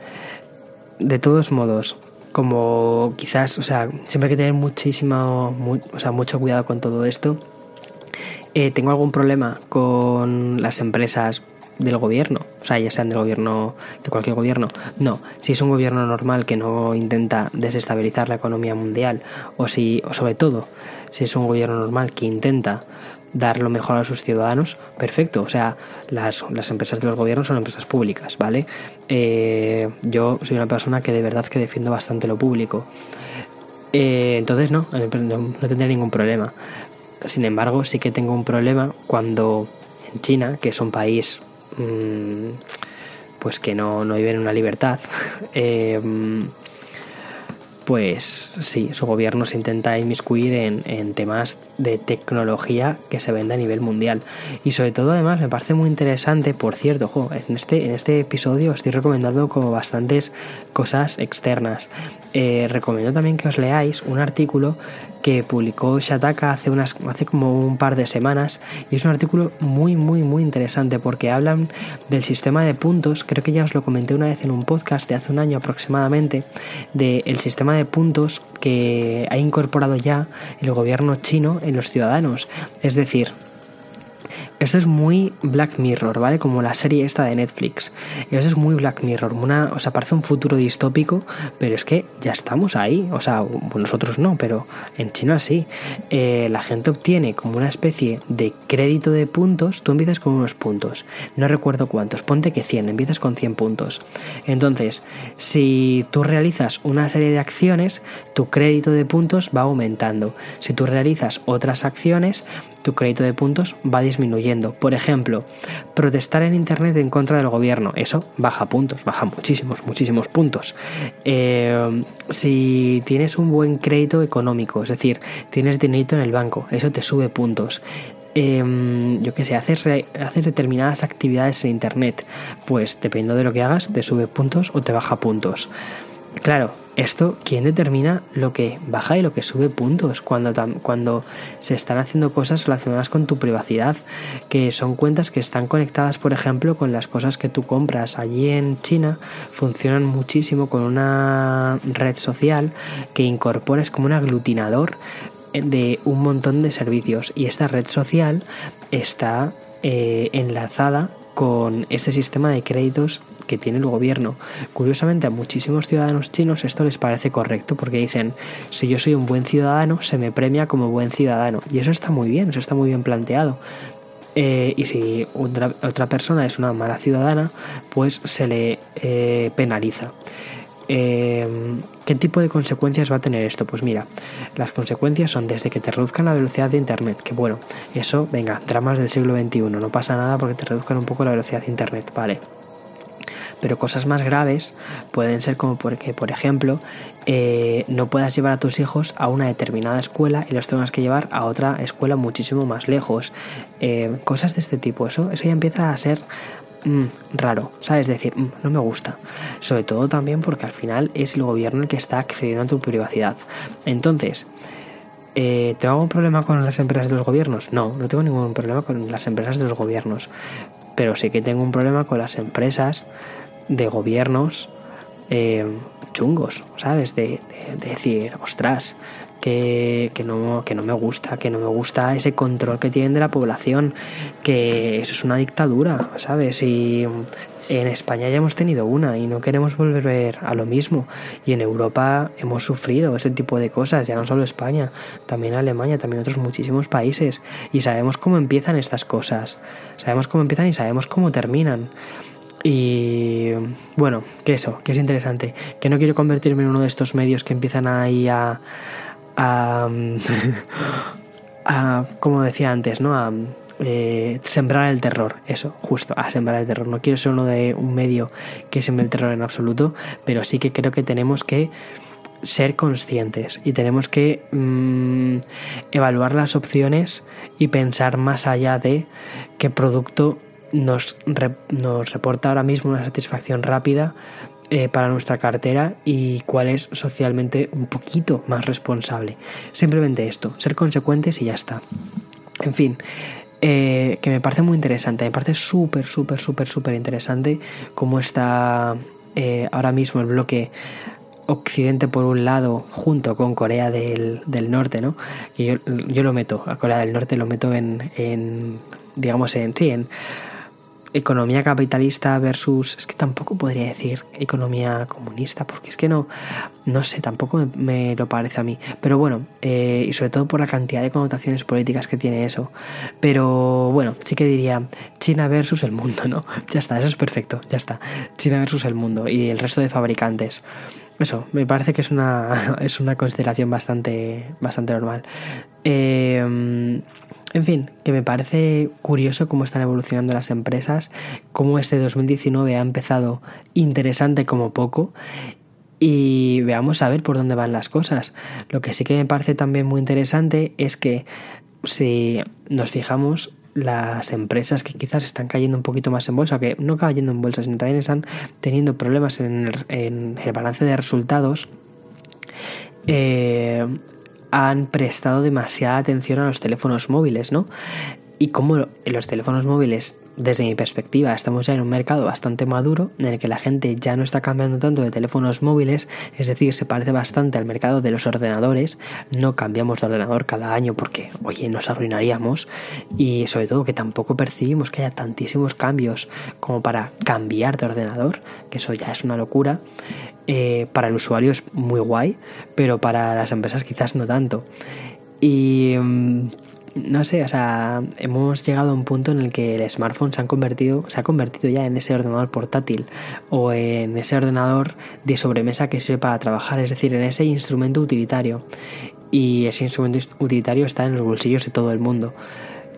de todos modos, como quizás, o sea, siempre hay que tener muchísimo, o sea, mucho cuidado con todo esto. Eh, tengo algún problema con las empresas del gobierno, o sea, ya sean del gobierno, de cualquier gobierno. No, si es un gobierno normal que no intenta desestabilizar la economía mundial, o si, o sobre todo, si es un gobierno normal que intenta dar lo mejor a sus ciudadanos, perfecto. O sea, las, empresas de los gobiernos son empresas públicas, ¿vale? Eh, yo soy una persona que de verdad que defiendo bastante lo público. Eh, entonces no, no, tendría ningún problema. Sin embargo, sí que tengo un problema cuando en China, que es un país Mm, pues que no, no viven una libertad, eh, pues sí, su gobierno se intenta inmiscuir en, en, temas de tecnología que se vende a nivel mundial. Y sobre todo, además, me parece muy interesante, por cierto, en, este, en este episodio estoy recomendando como bastantes cosas externas. Eh, recomiendo también que os leáis un artículo que publicó Shataka hace, unas, hace como un par de semanas y es un artículo muy muy muy interesante porque hablan del sistema de puntos, creo que ya os lo comenté una vez en un podcast de hace un año aproximadamente, del sistema de de puntos que ha incorporado ya el gobierno chino en los ciudadanos. Es decir, esto es muy Black Mirror, ¿vale? Como la serie esta de Netflix. Esto es muy Black Mirror. Una, o sea, parece un futuro distópico, pero es que ya estamos ahí. O sea, nosotros no, pero en China sí. Eh, la gente obtiene como una especie de crédito de puntos. Tú empiezas con unos puntos. No recuerdo cuántos. Ponte que 100. Empiezas con 100 puntos. Entonces, si tú realizas una serie de acciones, tu crédito de puntos va aumentando. Si tú realizas otras acciones, tu crédito de puntos va disminuyendo. Por ejemplo, protestar en Internet en contra del gobierno, eso baja puntos, baja muchísimos, muchísimos puntos. Eh, si tienes un buen crédito económico, es decir, tienes dinero en el banco, eso te sube puntos. Em, yo qué sé, haces, haces determinadas actividades en Internet, pues dependiendo de lo que hagas, te sube puntos o te baja puntos. Claro, esto, ¿quién determina lo que baja y lo que sube puntos cuando, cuando se están haciendo cosas relacionadas con tu privacidad? Que son cuentas que están conectadas, por ejemplo, con las cosas que tú compras. Allí en China funcionan muchísimo con una red social que incorpora, como un aglutinador de un montón de servicios. Y esta red social está eh, enlazada con este sistema de créditos que tiene el gobierno. Curiosamente a muchísimos ciudadanos chinos esto les parece correcto porque dicen, si yo soy un buen ciudadano, se me premia como buen ciudadano. Y eso está muy bien, eso está muy bien planteado. Eh, y si otra, persona es una mala ciudadana, pues se le eh, penaliza. Eh, ¿Qué tipo de consecuencias va a tener esto? Pues mira, las consecuencias son desde que te reduzcan la velocidad de Internet, que bueno, eso, venga, dramas del siglo XXI, no pasa nada porque te reduzcan un poco la velocidad de Internet, vale. Pero cosas más graves pueden ser como porque, por ejemplo, eh, no puedas llevar a tus hijos a una determinada escuela y los tengas que llevar a otra escuela muchísimo más lejos. Eh, cosas de este tipo, eso, eso ya empieza a ser mm, raro, ¿sabes? Decir, mm, no me gusta. Sobre todo también porque al final es el gobierno el que está accediendo a tu privacidad. Entonces, eh, ¿tengo algún problema con las empresas de los gobiernos? No, no tengo ningún problema con las empresas de los gobiernos. Pero sí que tengo un problema con las empresas de gobiernos eh, chungos, ¿sabes? De, decir, ostras, que, no, que no me gusta, que no me gusta ese control que tienen de la población, que eso es una dictadura, ¿sabes? Y en España ya hemos tenido una y no queremos volver a lo mismo. Y en Europa hemos sufrido ese tipo de cosas, ya no solo España, también Alemania, también otros muchísimos países. Y sabemos cómo empiezan estas cosas, sabemos cómo empiezan y sabemos cómo terminan. Y bueno, que eso, que es interesante. Que no quiero convertirme en uno de estos medios que empiezan ahí a. a, a como decía antes, ¿no? A eh, sembrar el terror, eso, justo, a sembrar el terror. No quiero ser uno de un medio que sembre el terror en absoluto, pero sí que creo que tenemos que ser conscientes y tenemos que mm, evaluar las opciones y pensar más allá de qué producto nos, nos reporta ahora mismo una satisfacción rápida eh, para nuestra cartera y cuál es socialmente un poquito más responsable. Simplemente esto, ser consecuentes y ya está. En fin, eh, que me parece muy interesante, me parece súper, súper, súper, súper interesante cómo está eh, ahora mismo el bloque Occidente por un lado junto con Corea del, Norte, ¿no? Y yo, yo, lo meto, a Corea del Norte lo meto en, en digamos, en, sí, en economía capitalista versus es que tampoco podría decir economía comunista porque es que no no sé tampoco me, lo parece a mí. Pero bueno eh, y sobre todo por la cantidad de connotaciones políticas que tiene eso. Pero bueno sí que diría China versus el mundo no ya está eso es perfecto ya está. China versus el mundo y el resto de fabricantes. Eso me parece que es una es una consideración bastante bastante normal. Eh, en fin, que me parece curioso cómo están evolucionando las empresas, cómo este 2019 ha empezado interesante como poco y veamos a ver por dónde van las cosas. Lo que sí que me parece también muy interesante es que si nos fijamos, las empresas que quizás están cayendo un poquito más en bolsa, que no cayendo en bolsa, sino también están teniendo problemas en el, en el balance de resultados, eh, han prestado demasiada atención a los teléfonos móviles, ¿no? Y como los teléfonos móviles desde mi perspectiva, estamos ya en un mercado bastante maduro en el que la gente ya no está cambiando tanto de teléfonos móviles, es decir, se parece bastante al mercado de los ordenadores. No cambiamos de ordenador cada año porque, oye, nos arruinaríamos y sobre todo que tampoco percibimos que haya tantísimos cambios como para cambiar de ordenador, que eso ya es una locura. Eh, para el usuario es muy guay, pero para las empresas quizás no tanto. Y mm, no sé, o sea, hemos llegado a un punto en el que el smartphone se, han convertido, se ha convertido ya en ese ordenador portátil o en ese ordenador de sobremesa que sirve para trabajar, es decir, en ese instrumento utilitario. Y ese instrumento utilitario está en los bolsillos de todo el mundo.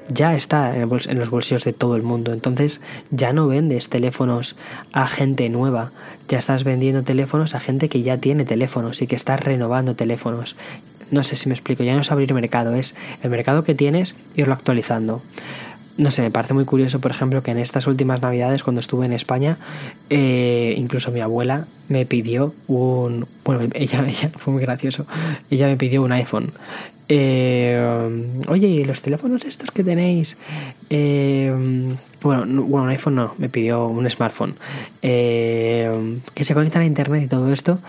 Ya está en los bolsillos de todo el mundo. Entonces ya no vendes teléfonos a gente nueva. Ya estás vendiendo teléfonos a gente que ya tiene teléfonos y que está renovando teléfonos no sé si me explico, ya no es abrir mercado, es el mercado que tienes, irlo actualizando. No sé, me parece muy curioso, por ejemplo, que en estas últimas navidades, cuando estuve en España, eh, incluso mi abuela me pidió un... Bueno, ella, ella fue muy gracioso, ella me pidió un iPhone. Eh, oye, ¿y los teléfonos estos que tenéis? Eh, bueno, bueno, un iPhone no, me pidió un smartphone. Eh, que se conecta a internet y todo esto.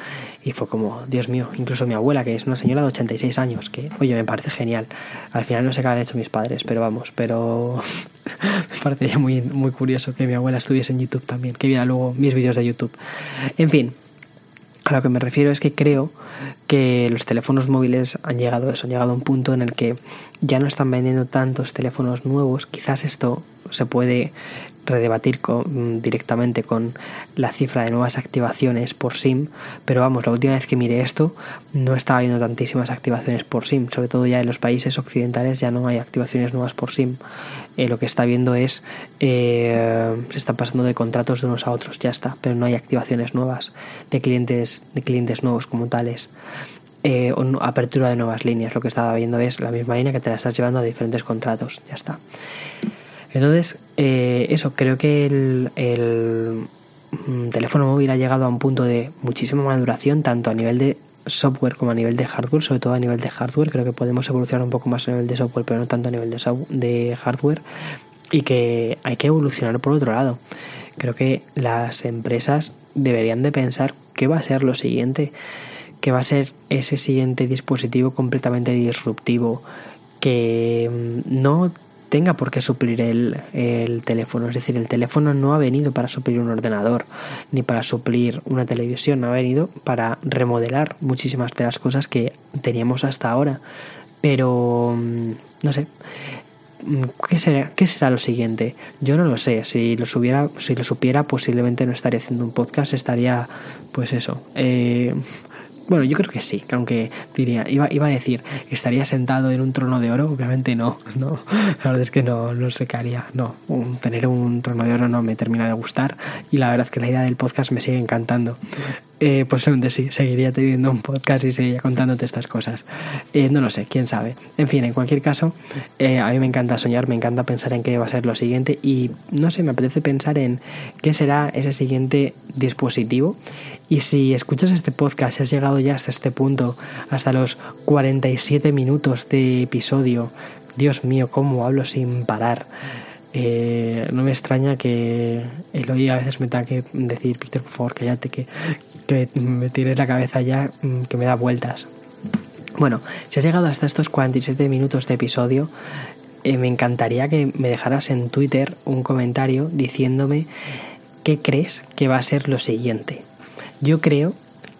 Y fue como, Dios mío, incluso mi abuela, que es una señora de 86 años, que, oye, me parece genial. Al final no sé qué han hecho mis padres, pero vamos, pero me parece muy, muy curioso que mi abuela estuviese en YouTube también, que viera luego mis vídeos de YouTube. En fin, a lo que me refiero es que creo que los teléfonos móviles han llegado a eso, han llegado a un punto en el que ya no están vendiendo tantos teléfonos nuevos. Quizás esto se puede redebatir directamente con la cifra de nuevas activaciones por SIM, pero vamos, la última vez que miré esto no estaba viendo tantísimas activaciones por SIM, sobre todo ya en los países occidentales ya no hay activaciones nuevas por SIM. Eh, lo que está viendo es eh, se está pasando de contratos de unos a otros, ya está, pero no hay activaciones nuevas de clientes, de clientes nuevos como tales. Eh, apertura de nuevas líneas. Lo que estaba viendo es la misma línea que te la estás llevando a diferentes contratos. Ya está. Entonces, eh, eso, creo que el, mm, teléfono móvil ha llegado a un punto de muchísima maduración, tanto a nivel de software como a nivel de hardware, sobre todo a nivel de hardware. Creo que podemos evolucionar un poco más a nivel de software, pero no tanto a nivel de, de hardware. Y que hay que evolucionar por otro lado. Creo que las empresas deberían de pensar qué va a ser lo siguiente, qué va a ser ese siguiente dispositivo completamente disruptivo que mm, no tenga por qué suplir el, teléfono. Es decir, el teléfono no ha venido para suplir un ordenador ni para suplir una televisión, ha venido para remodelar muchísimas de las cosas que teníamos hasta ahora. Pero, mm, no sé. Mm, ¿Qué será, ¿Qué será lo siguiente? Yo no lo sé. Si lo, subiera, si lo supiera, posiblemente no estaría haciendo un podcast, estaría, pues eso, eh, bueno, yo creo que sí, que aunque diría, iba, iba a decir, estaría sentado en un trono de oro, obviamente no, no, la verdad es que no, no sé qué haría, no, tener un trono de oro no me termina de gustar y la verdad es que la idea del podcast me sigue encantando eh, posiblemente sí, seguiría teniendo un podcast y seguiría contándote estas cosas. Eh, no lo sé, quién sabe. En fin, en cualquier caso, eh, a mí me encanta soñar, me encanta pensar en qué va a ser lo siguiente y no sé, me apetece pensar en qué será ese siguiente dispositivo. Y si escuchas este podcast, si has llegado ya hasta este punto, hasta los 47 minutos de episodio, Dios mío, cómo hablo sin parar. Eh, no me extraña que el hoy a veces me tenga que decir, Víctor, por favor, cállate, que, me tire la cabeza ya, mm, que me da vueltas. Bueno, si has llegado hasta estos 47 minutos de episodio, eh, me encantaría que me dejaras en Twitter un comentario diciéndome qué crees que va a ser lo siguiente. Yo creo,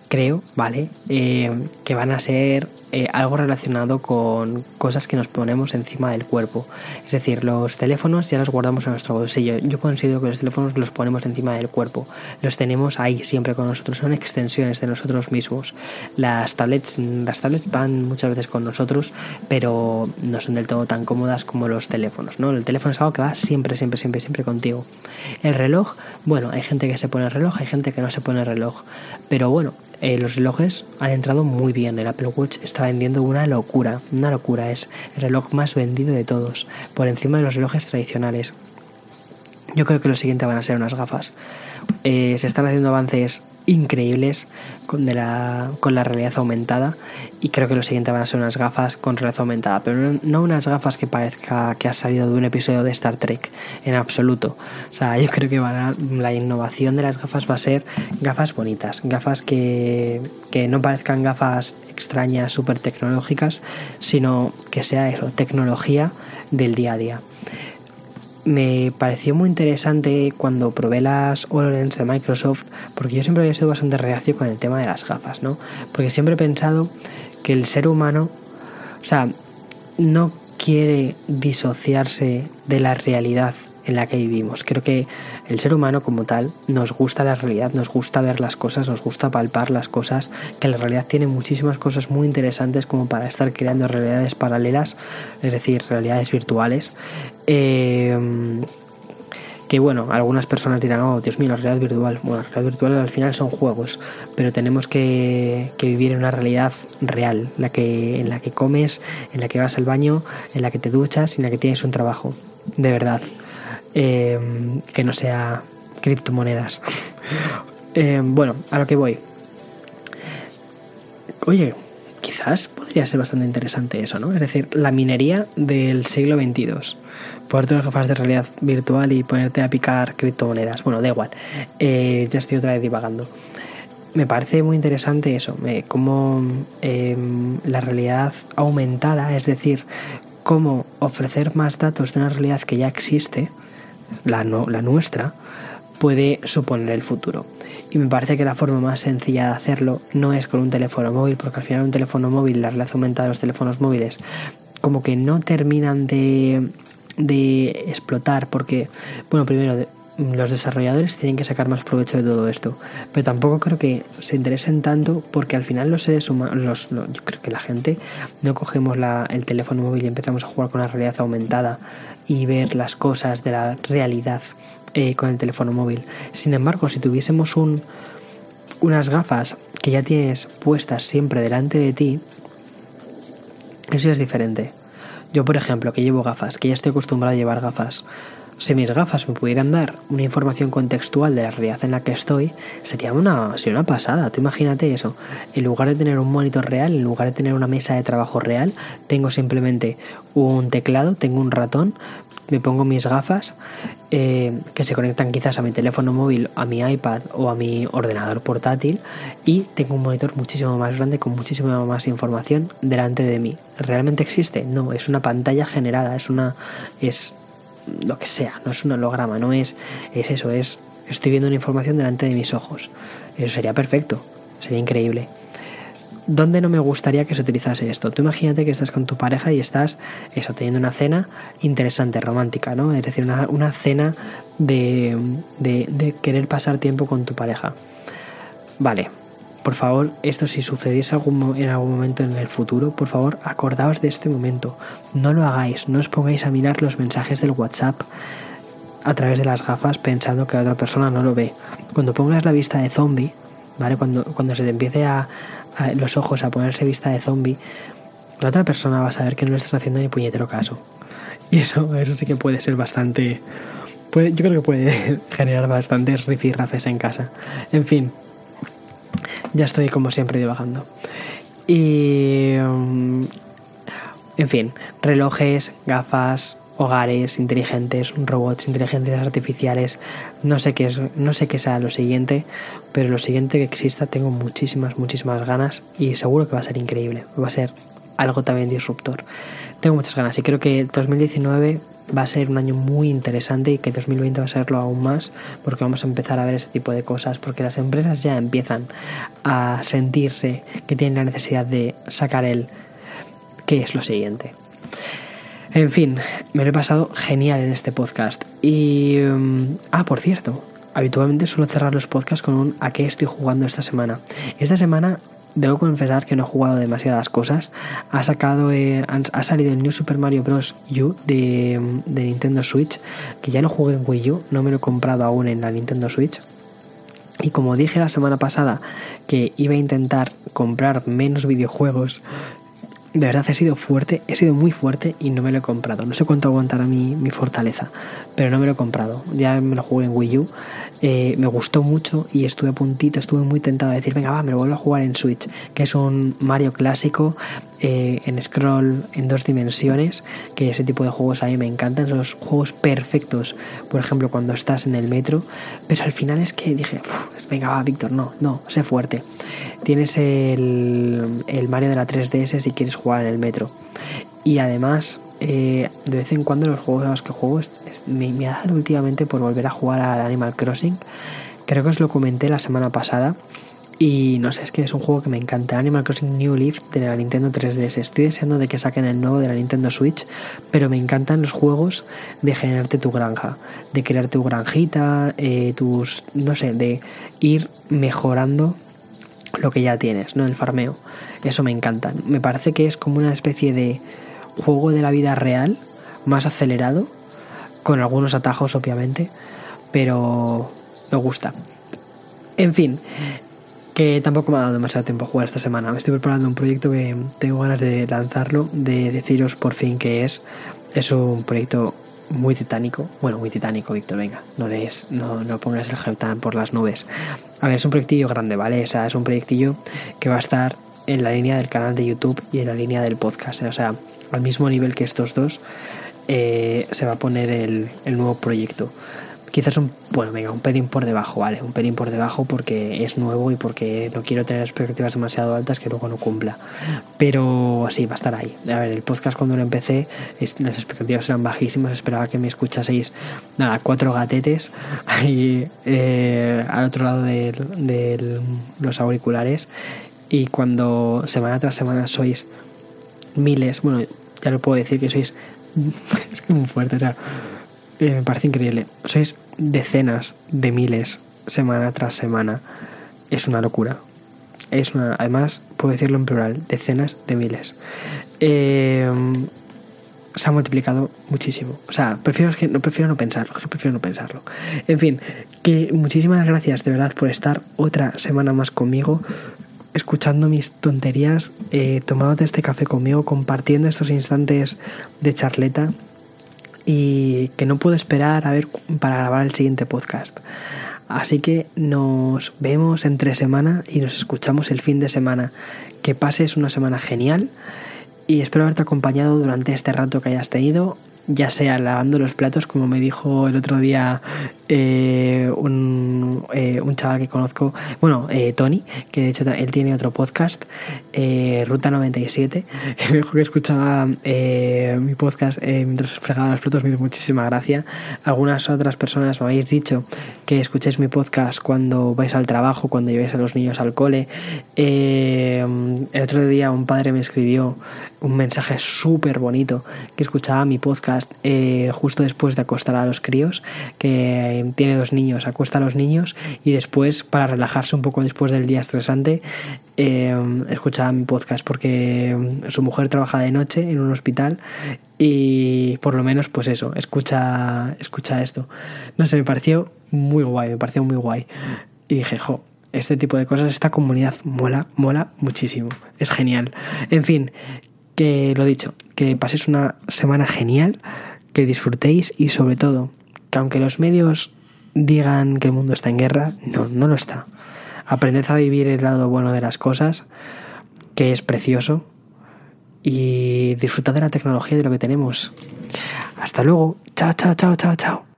creo, ¿vale? Eh, que van a ser eh, algo relacionado con cosas que nos ponemos encima del cuerpo. Es decir, los teléfonos ya los guardamos en nuestro bolsillo. Yo considero que los teléfonos los ponemos encima del cuerpo. Los tenemos ahí siempre con nosotros. Son extensiones de nosotros mismos. Las tablets, las tablets van muchas veces con nosotros, pero no son del todo tan cómodas como los teléfonos. ¿no? El teléfono es algo que va siempre, siempre, siempre, siempre contigo. El reloj, bueno, hay gente que se pone el reloj, hay gente que no se pone el reloj. Pero bueno, eh, los relojes han entrado muy bien. El Apple Watch está vendiendo una locura, una locura. Es el reloj más vendido de todos, por encima de los relojes tradicionales. Yo creo que lo siguiente van a ser unas gafas. Eh, se están haciendo avances increíbles con, la, con la realidad aumentada y creo que lo siguiente van a ser unas gafas con realidad aumentada, pero no, unas gafas que parezca que ha salido de un episodio de Star Trek, en absoluto. O sea, yo creo que la innovación de las gafas va a ser gafas bonitas, gafas que, que no parezcan gafas extrañas, súper tecnológicas, sino que sea eso, tecnología del día a día me pareció muy interesante cuando probé las HoloLens de Microsoft, porque yo siempre había sido bastante reacio con el tema de las gafas, ¿no? Porque siempre he pensado que el ser humano, o sea, no quiere disociarse de la realidad en la que vivimos. Creo que el ser humano como tal nos gusta la realidad, nos gusta ver las cosas, nos gusta palpar las cosas, que la realidad tiene muchísimas cosas muy interesantes como para estar creando realidades paralelas, es decir, realidades virtuales. Eh, que bueno, algunas personas dirán, oh Dios mío, la realidad virtual. Bueno, la realidad virtual al final son juegos, pero tenemos que, que, vivir en una realidad real, la que, en la que comes, en la que vas al baño, en la que te duchas, en la que tienes un trabajo, de verdad. Em, que no sea criptomonedas. Em, bueno, a lo que voy. Oye, quizás podría ser bastante interesante eso, ¿no? Es decir, la minería del siglo XXII. Ponerte las gafas de realidad virtual y ponerte a picar criptomonedas. Bueno, da igual. Eh, ya estoy otra vez divagando. Me parece muy interesante eso, cómo em, la realidad aumentada, es decir, cómo ofrecer más datos de una realidad que ya existe, la, nuestra, puede suponer el futuro. Y me parece que la forma más sencilla de hacerlo no es con un teléfono móvil, porque al final un teléfono móvil, la realidad aumentada de los teléfonos móviles, como que no terminan de, de explotar, porque, bueno, primero, los desarrolladores tienen que sacar más provecho de todo esto, pero tampoco creo que se interesen tanto porque al final los seres humanos, yo creo que la gente no cogemos el teléfono móvil y empezamos a jugar con la realidad aumentada y ver las cosas de la realidad eh, con el teléfono móvil. Sin embargo, si tuviésemos un, unas gafas que ya tienes puestas siempre delante de ti, eso es diferente. Yo, por ejemplo, que llevo gafas, que ya estoy acostumbrado a llevar gafas, si mis gafas me pudieran dar una información contextual de la realidad en la que estoy, sería una, sería una pasada. Tú imagínate eso. En lugar de tener un monitor real, en lugar de tener una mesa de trabajo real, tengo simplemente un teclado, tengo un ratón, me pongo mis gafas eh, que se conectan quizás a mi teléfono móvil, a mi iPad o a mi ordenador portátil y tengo un monitor muchísimo más grande con muchísima más información delante de mí. ¿Realmente existe? No, es una pantalla generada, es una es lo que sea, no es un holograma, no es, es eso, es estoy viendo una información delante de mis ojos. Eso sería perfecto, sería increíble. ¿Dónde no me gustaría que se utilizase esto? Tú imagínate que estás con tu pareja y estás eso, teniendo una cena interesante, romántica, ¿no? Es decir, una, una cena de, de, de querer pasar tiempo con tu pareja. Vale, por favor, esto si sucediese en algún momento en el futuro, por favor, acordaos de este momento. No lo hagáis, no os pongáis a mirar los mensajes del WhatsApp a través de las gafas pensando que la otra persona no lo ve. Cuando pongas la vista de zombie, ¿vale? Cuando, cuando se te empiece a, los ojos a ponerse vista de zombie, la otra persona va a saber que no le estás haciendo ni puñetero caso. Y eso, eso sí que puede ser bastante... Yo creo que puede generar bastantes rifirrafes en casa. En fin, ya estoy como siempre divagando. Y... Um, en fin, relojes, gafas, hogares inteligentes, robots, inteligencias artificiales, no sé qué es, no sé qué sea lo siguiente, pero lo siguiente que exista tengo muchísimas, muchísimas ganas y seguro que va a ser increíble, va a ser algo también disruptor. Tengo muchas ganas y creo que 2019 va a ser un año muy interesante y que 2020 va a serlo aún más porque vamos a empezar a ver ese tipo de cosas porque las empresas ya empiezan a sentirse que tienen la necesidad de sacar el qué es lo siguiente. En fin, me lo he pasado genial en este podcast. Y... Mm, ah, por cierto, habitualmente suelo cerrar los podcasts con un a qué estoy jugando esta semana. Esta semana debo confesar que no he jugado demasiadas cosas. Ha sacado, eh, ha salido el New Super Mario Bros. U de, Nintendo Switch, que ya no jugué en Wii U, no me lo he comprado aún en la Nintendo Switch. Y como dije la semana pasada que iba a intentar comprar menos videojuegos de verdad he sido fuerte, he sido muy fuerte y no me lo he comprado. No sé cuánto aguantará mi fortaleza, pero no me lo he comprado. Ya me lo jugué en Wii U, eh, me gustó mucho y estuve a puntito, estuve muy tentado de decir, venga, va, me lo vuelvo a jugar en Switch, que es un Mario clásico eh, en scroll en dos dimensiones, que ese tipo de juegos a mí me encantan, son los juegos perfectos, por ejemplo, cuando estás en el metro, pero al final es que dije, venga, va, Víctor, no, no, sé fuerte. Tienes el, el Mario de la 3DS si quieres jugar en el metro. Y además, eh, de vez en cuando los juegos a los que juego me, me, ha dado últimamente por volver a jugar al Animal Crossing. Creo que os lo comenté la semana pasada. Y no sé, es que es un juego que me encanta. Animal Crossing New Leaf de la Nintendo 3DS. Estoy deseando de que saquen el nuevo de la Nintendo Switch, pero me encantan los juegos de generarte tu granja, de crear tu granjita, eh, tus, no sé, de ir mejorando lo que ya tienes, ¿no? El farmeo. Eso me encanta. Me parece que es como una especie de juego de la vida real, más acelerado, con algunos atajos obviamente, pero me gusta. En fin, que tampoco me ha dado demasiado tiempo a jugar esta semana. Me estoy preparando un proyecto que tengo ganas de lanzarlo, de deciros por fin qué es. Es un proyecto muy titánico. Bueno, muy titánico, Víctor, venga, no des, no, no pongas el Heptan por las nubes. A ver, es un proyectillo grande, ¿vale? O sea, es un proyectillo que va a estar en la línea del canal de YouTube y en la línea del podcast. O sea, al mismo nivel que estos dos, eh, se va a poner el, el, nuevo proyecto. Quizás un, bueno, venga, un pelín por debajo, ¿vale? Un pelín por debajo porque es nuevo y porque no quiero tener expectativas demasiado altas que luego no cumpla. Pero sí, va a estar ahí. A ver, el podcast cuando lo empecé, las expectativas eran bajísimas. Esperaba que me escuchaseis, nada, cuatro gatetes ahí eh, al otro lado de, de los auriculares. Y cuando semana tras semana sois miles, bueno, ya lo puedo decir que sois. Es que muy fuerte, o sea, eh, me parece increíble. Sois decenas de miles semana tras semana. Es una locura. Es una, además, puedo decirlo en plural, decenas de miles. Eh, se ha multiplicado muchísimo. O sea, prefiero, no, prefiero no pensarlo, prefiero no pensarlo. En fin, que muchísimas gracias de verdad por estar otra semana más conmigo escuchando mis tonterías, eh, tomándote este café conmigo, compartiendo estos instantes de charleta y que no puedo esperar a ver para grabar el siguiente podcast. Así que nos vemos entre semana y nos escuchamos el fin de semana. Que pases una semana genial y espero haberte acompañado durante este rato que hayas tenido ya sea lavando los platos, como me dijo el otro día eh, un, eh, un, chaval que conozco, bueno, eh, Tony, que de hecho él tiene otro podcast, Ruta 97, que me dijo que escuchaba mi podcast mientras fregaba los platos, me hizo muchísima gracia. Algunas otras personas me habéis dicho que escuchéis mi podcast cuando vais al trabajo, cuando lleváis a los niños al cole. el otro día un padre me escribió un mensaje súper bonito que escuchaba mi eh, justo después de acostar a los críos, que tiene dos niños, acuesta a los niños y después, para relajarse un poco después del día estresante, eh, escuchaba mi podcast porque su mujer trabaja de noche en un hospital y por lo menos pues eso, escucha, escucha esto. No sé, me pareció muy guay, me pareció muy guay. Y dije, jo, este tipo de cosas, esta comunidad mola, mola muchísimo. Es genial. En fin, lo dicho, que paséis una semana genial, que disfrutéis y sobre todo, que aunque los medios digan que el mundo está en guerra, no, no lo está. Aprended a vivir el lado bueno de las cosas, que es precioso, y disfrutad de la tecnología y de lo que tenemos. Hasta luego. Chao, chao, chao, chao, chao.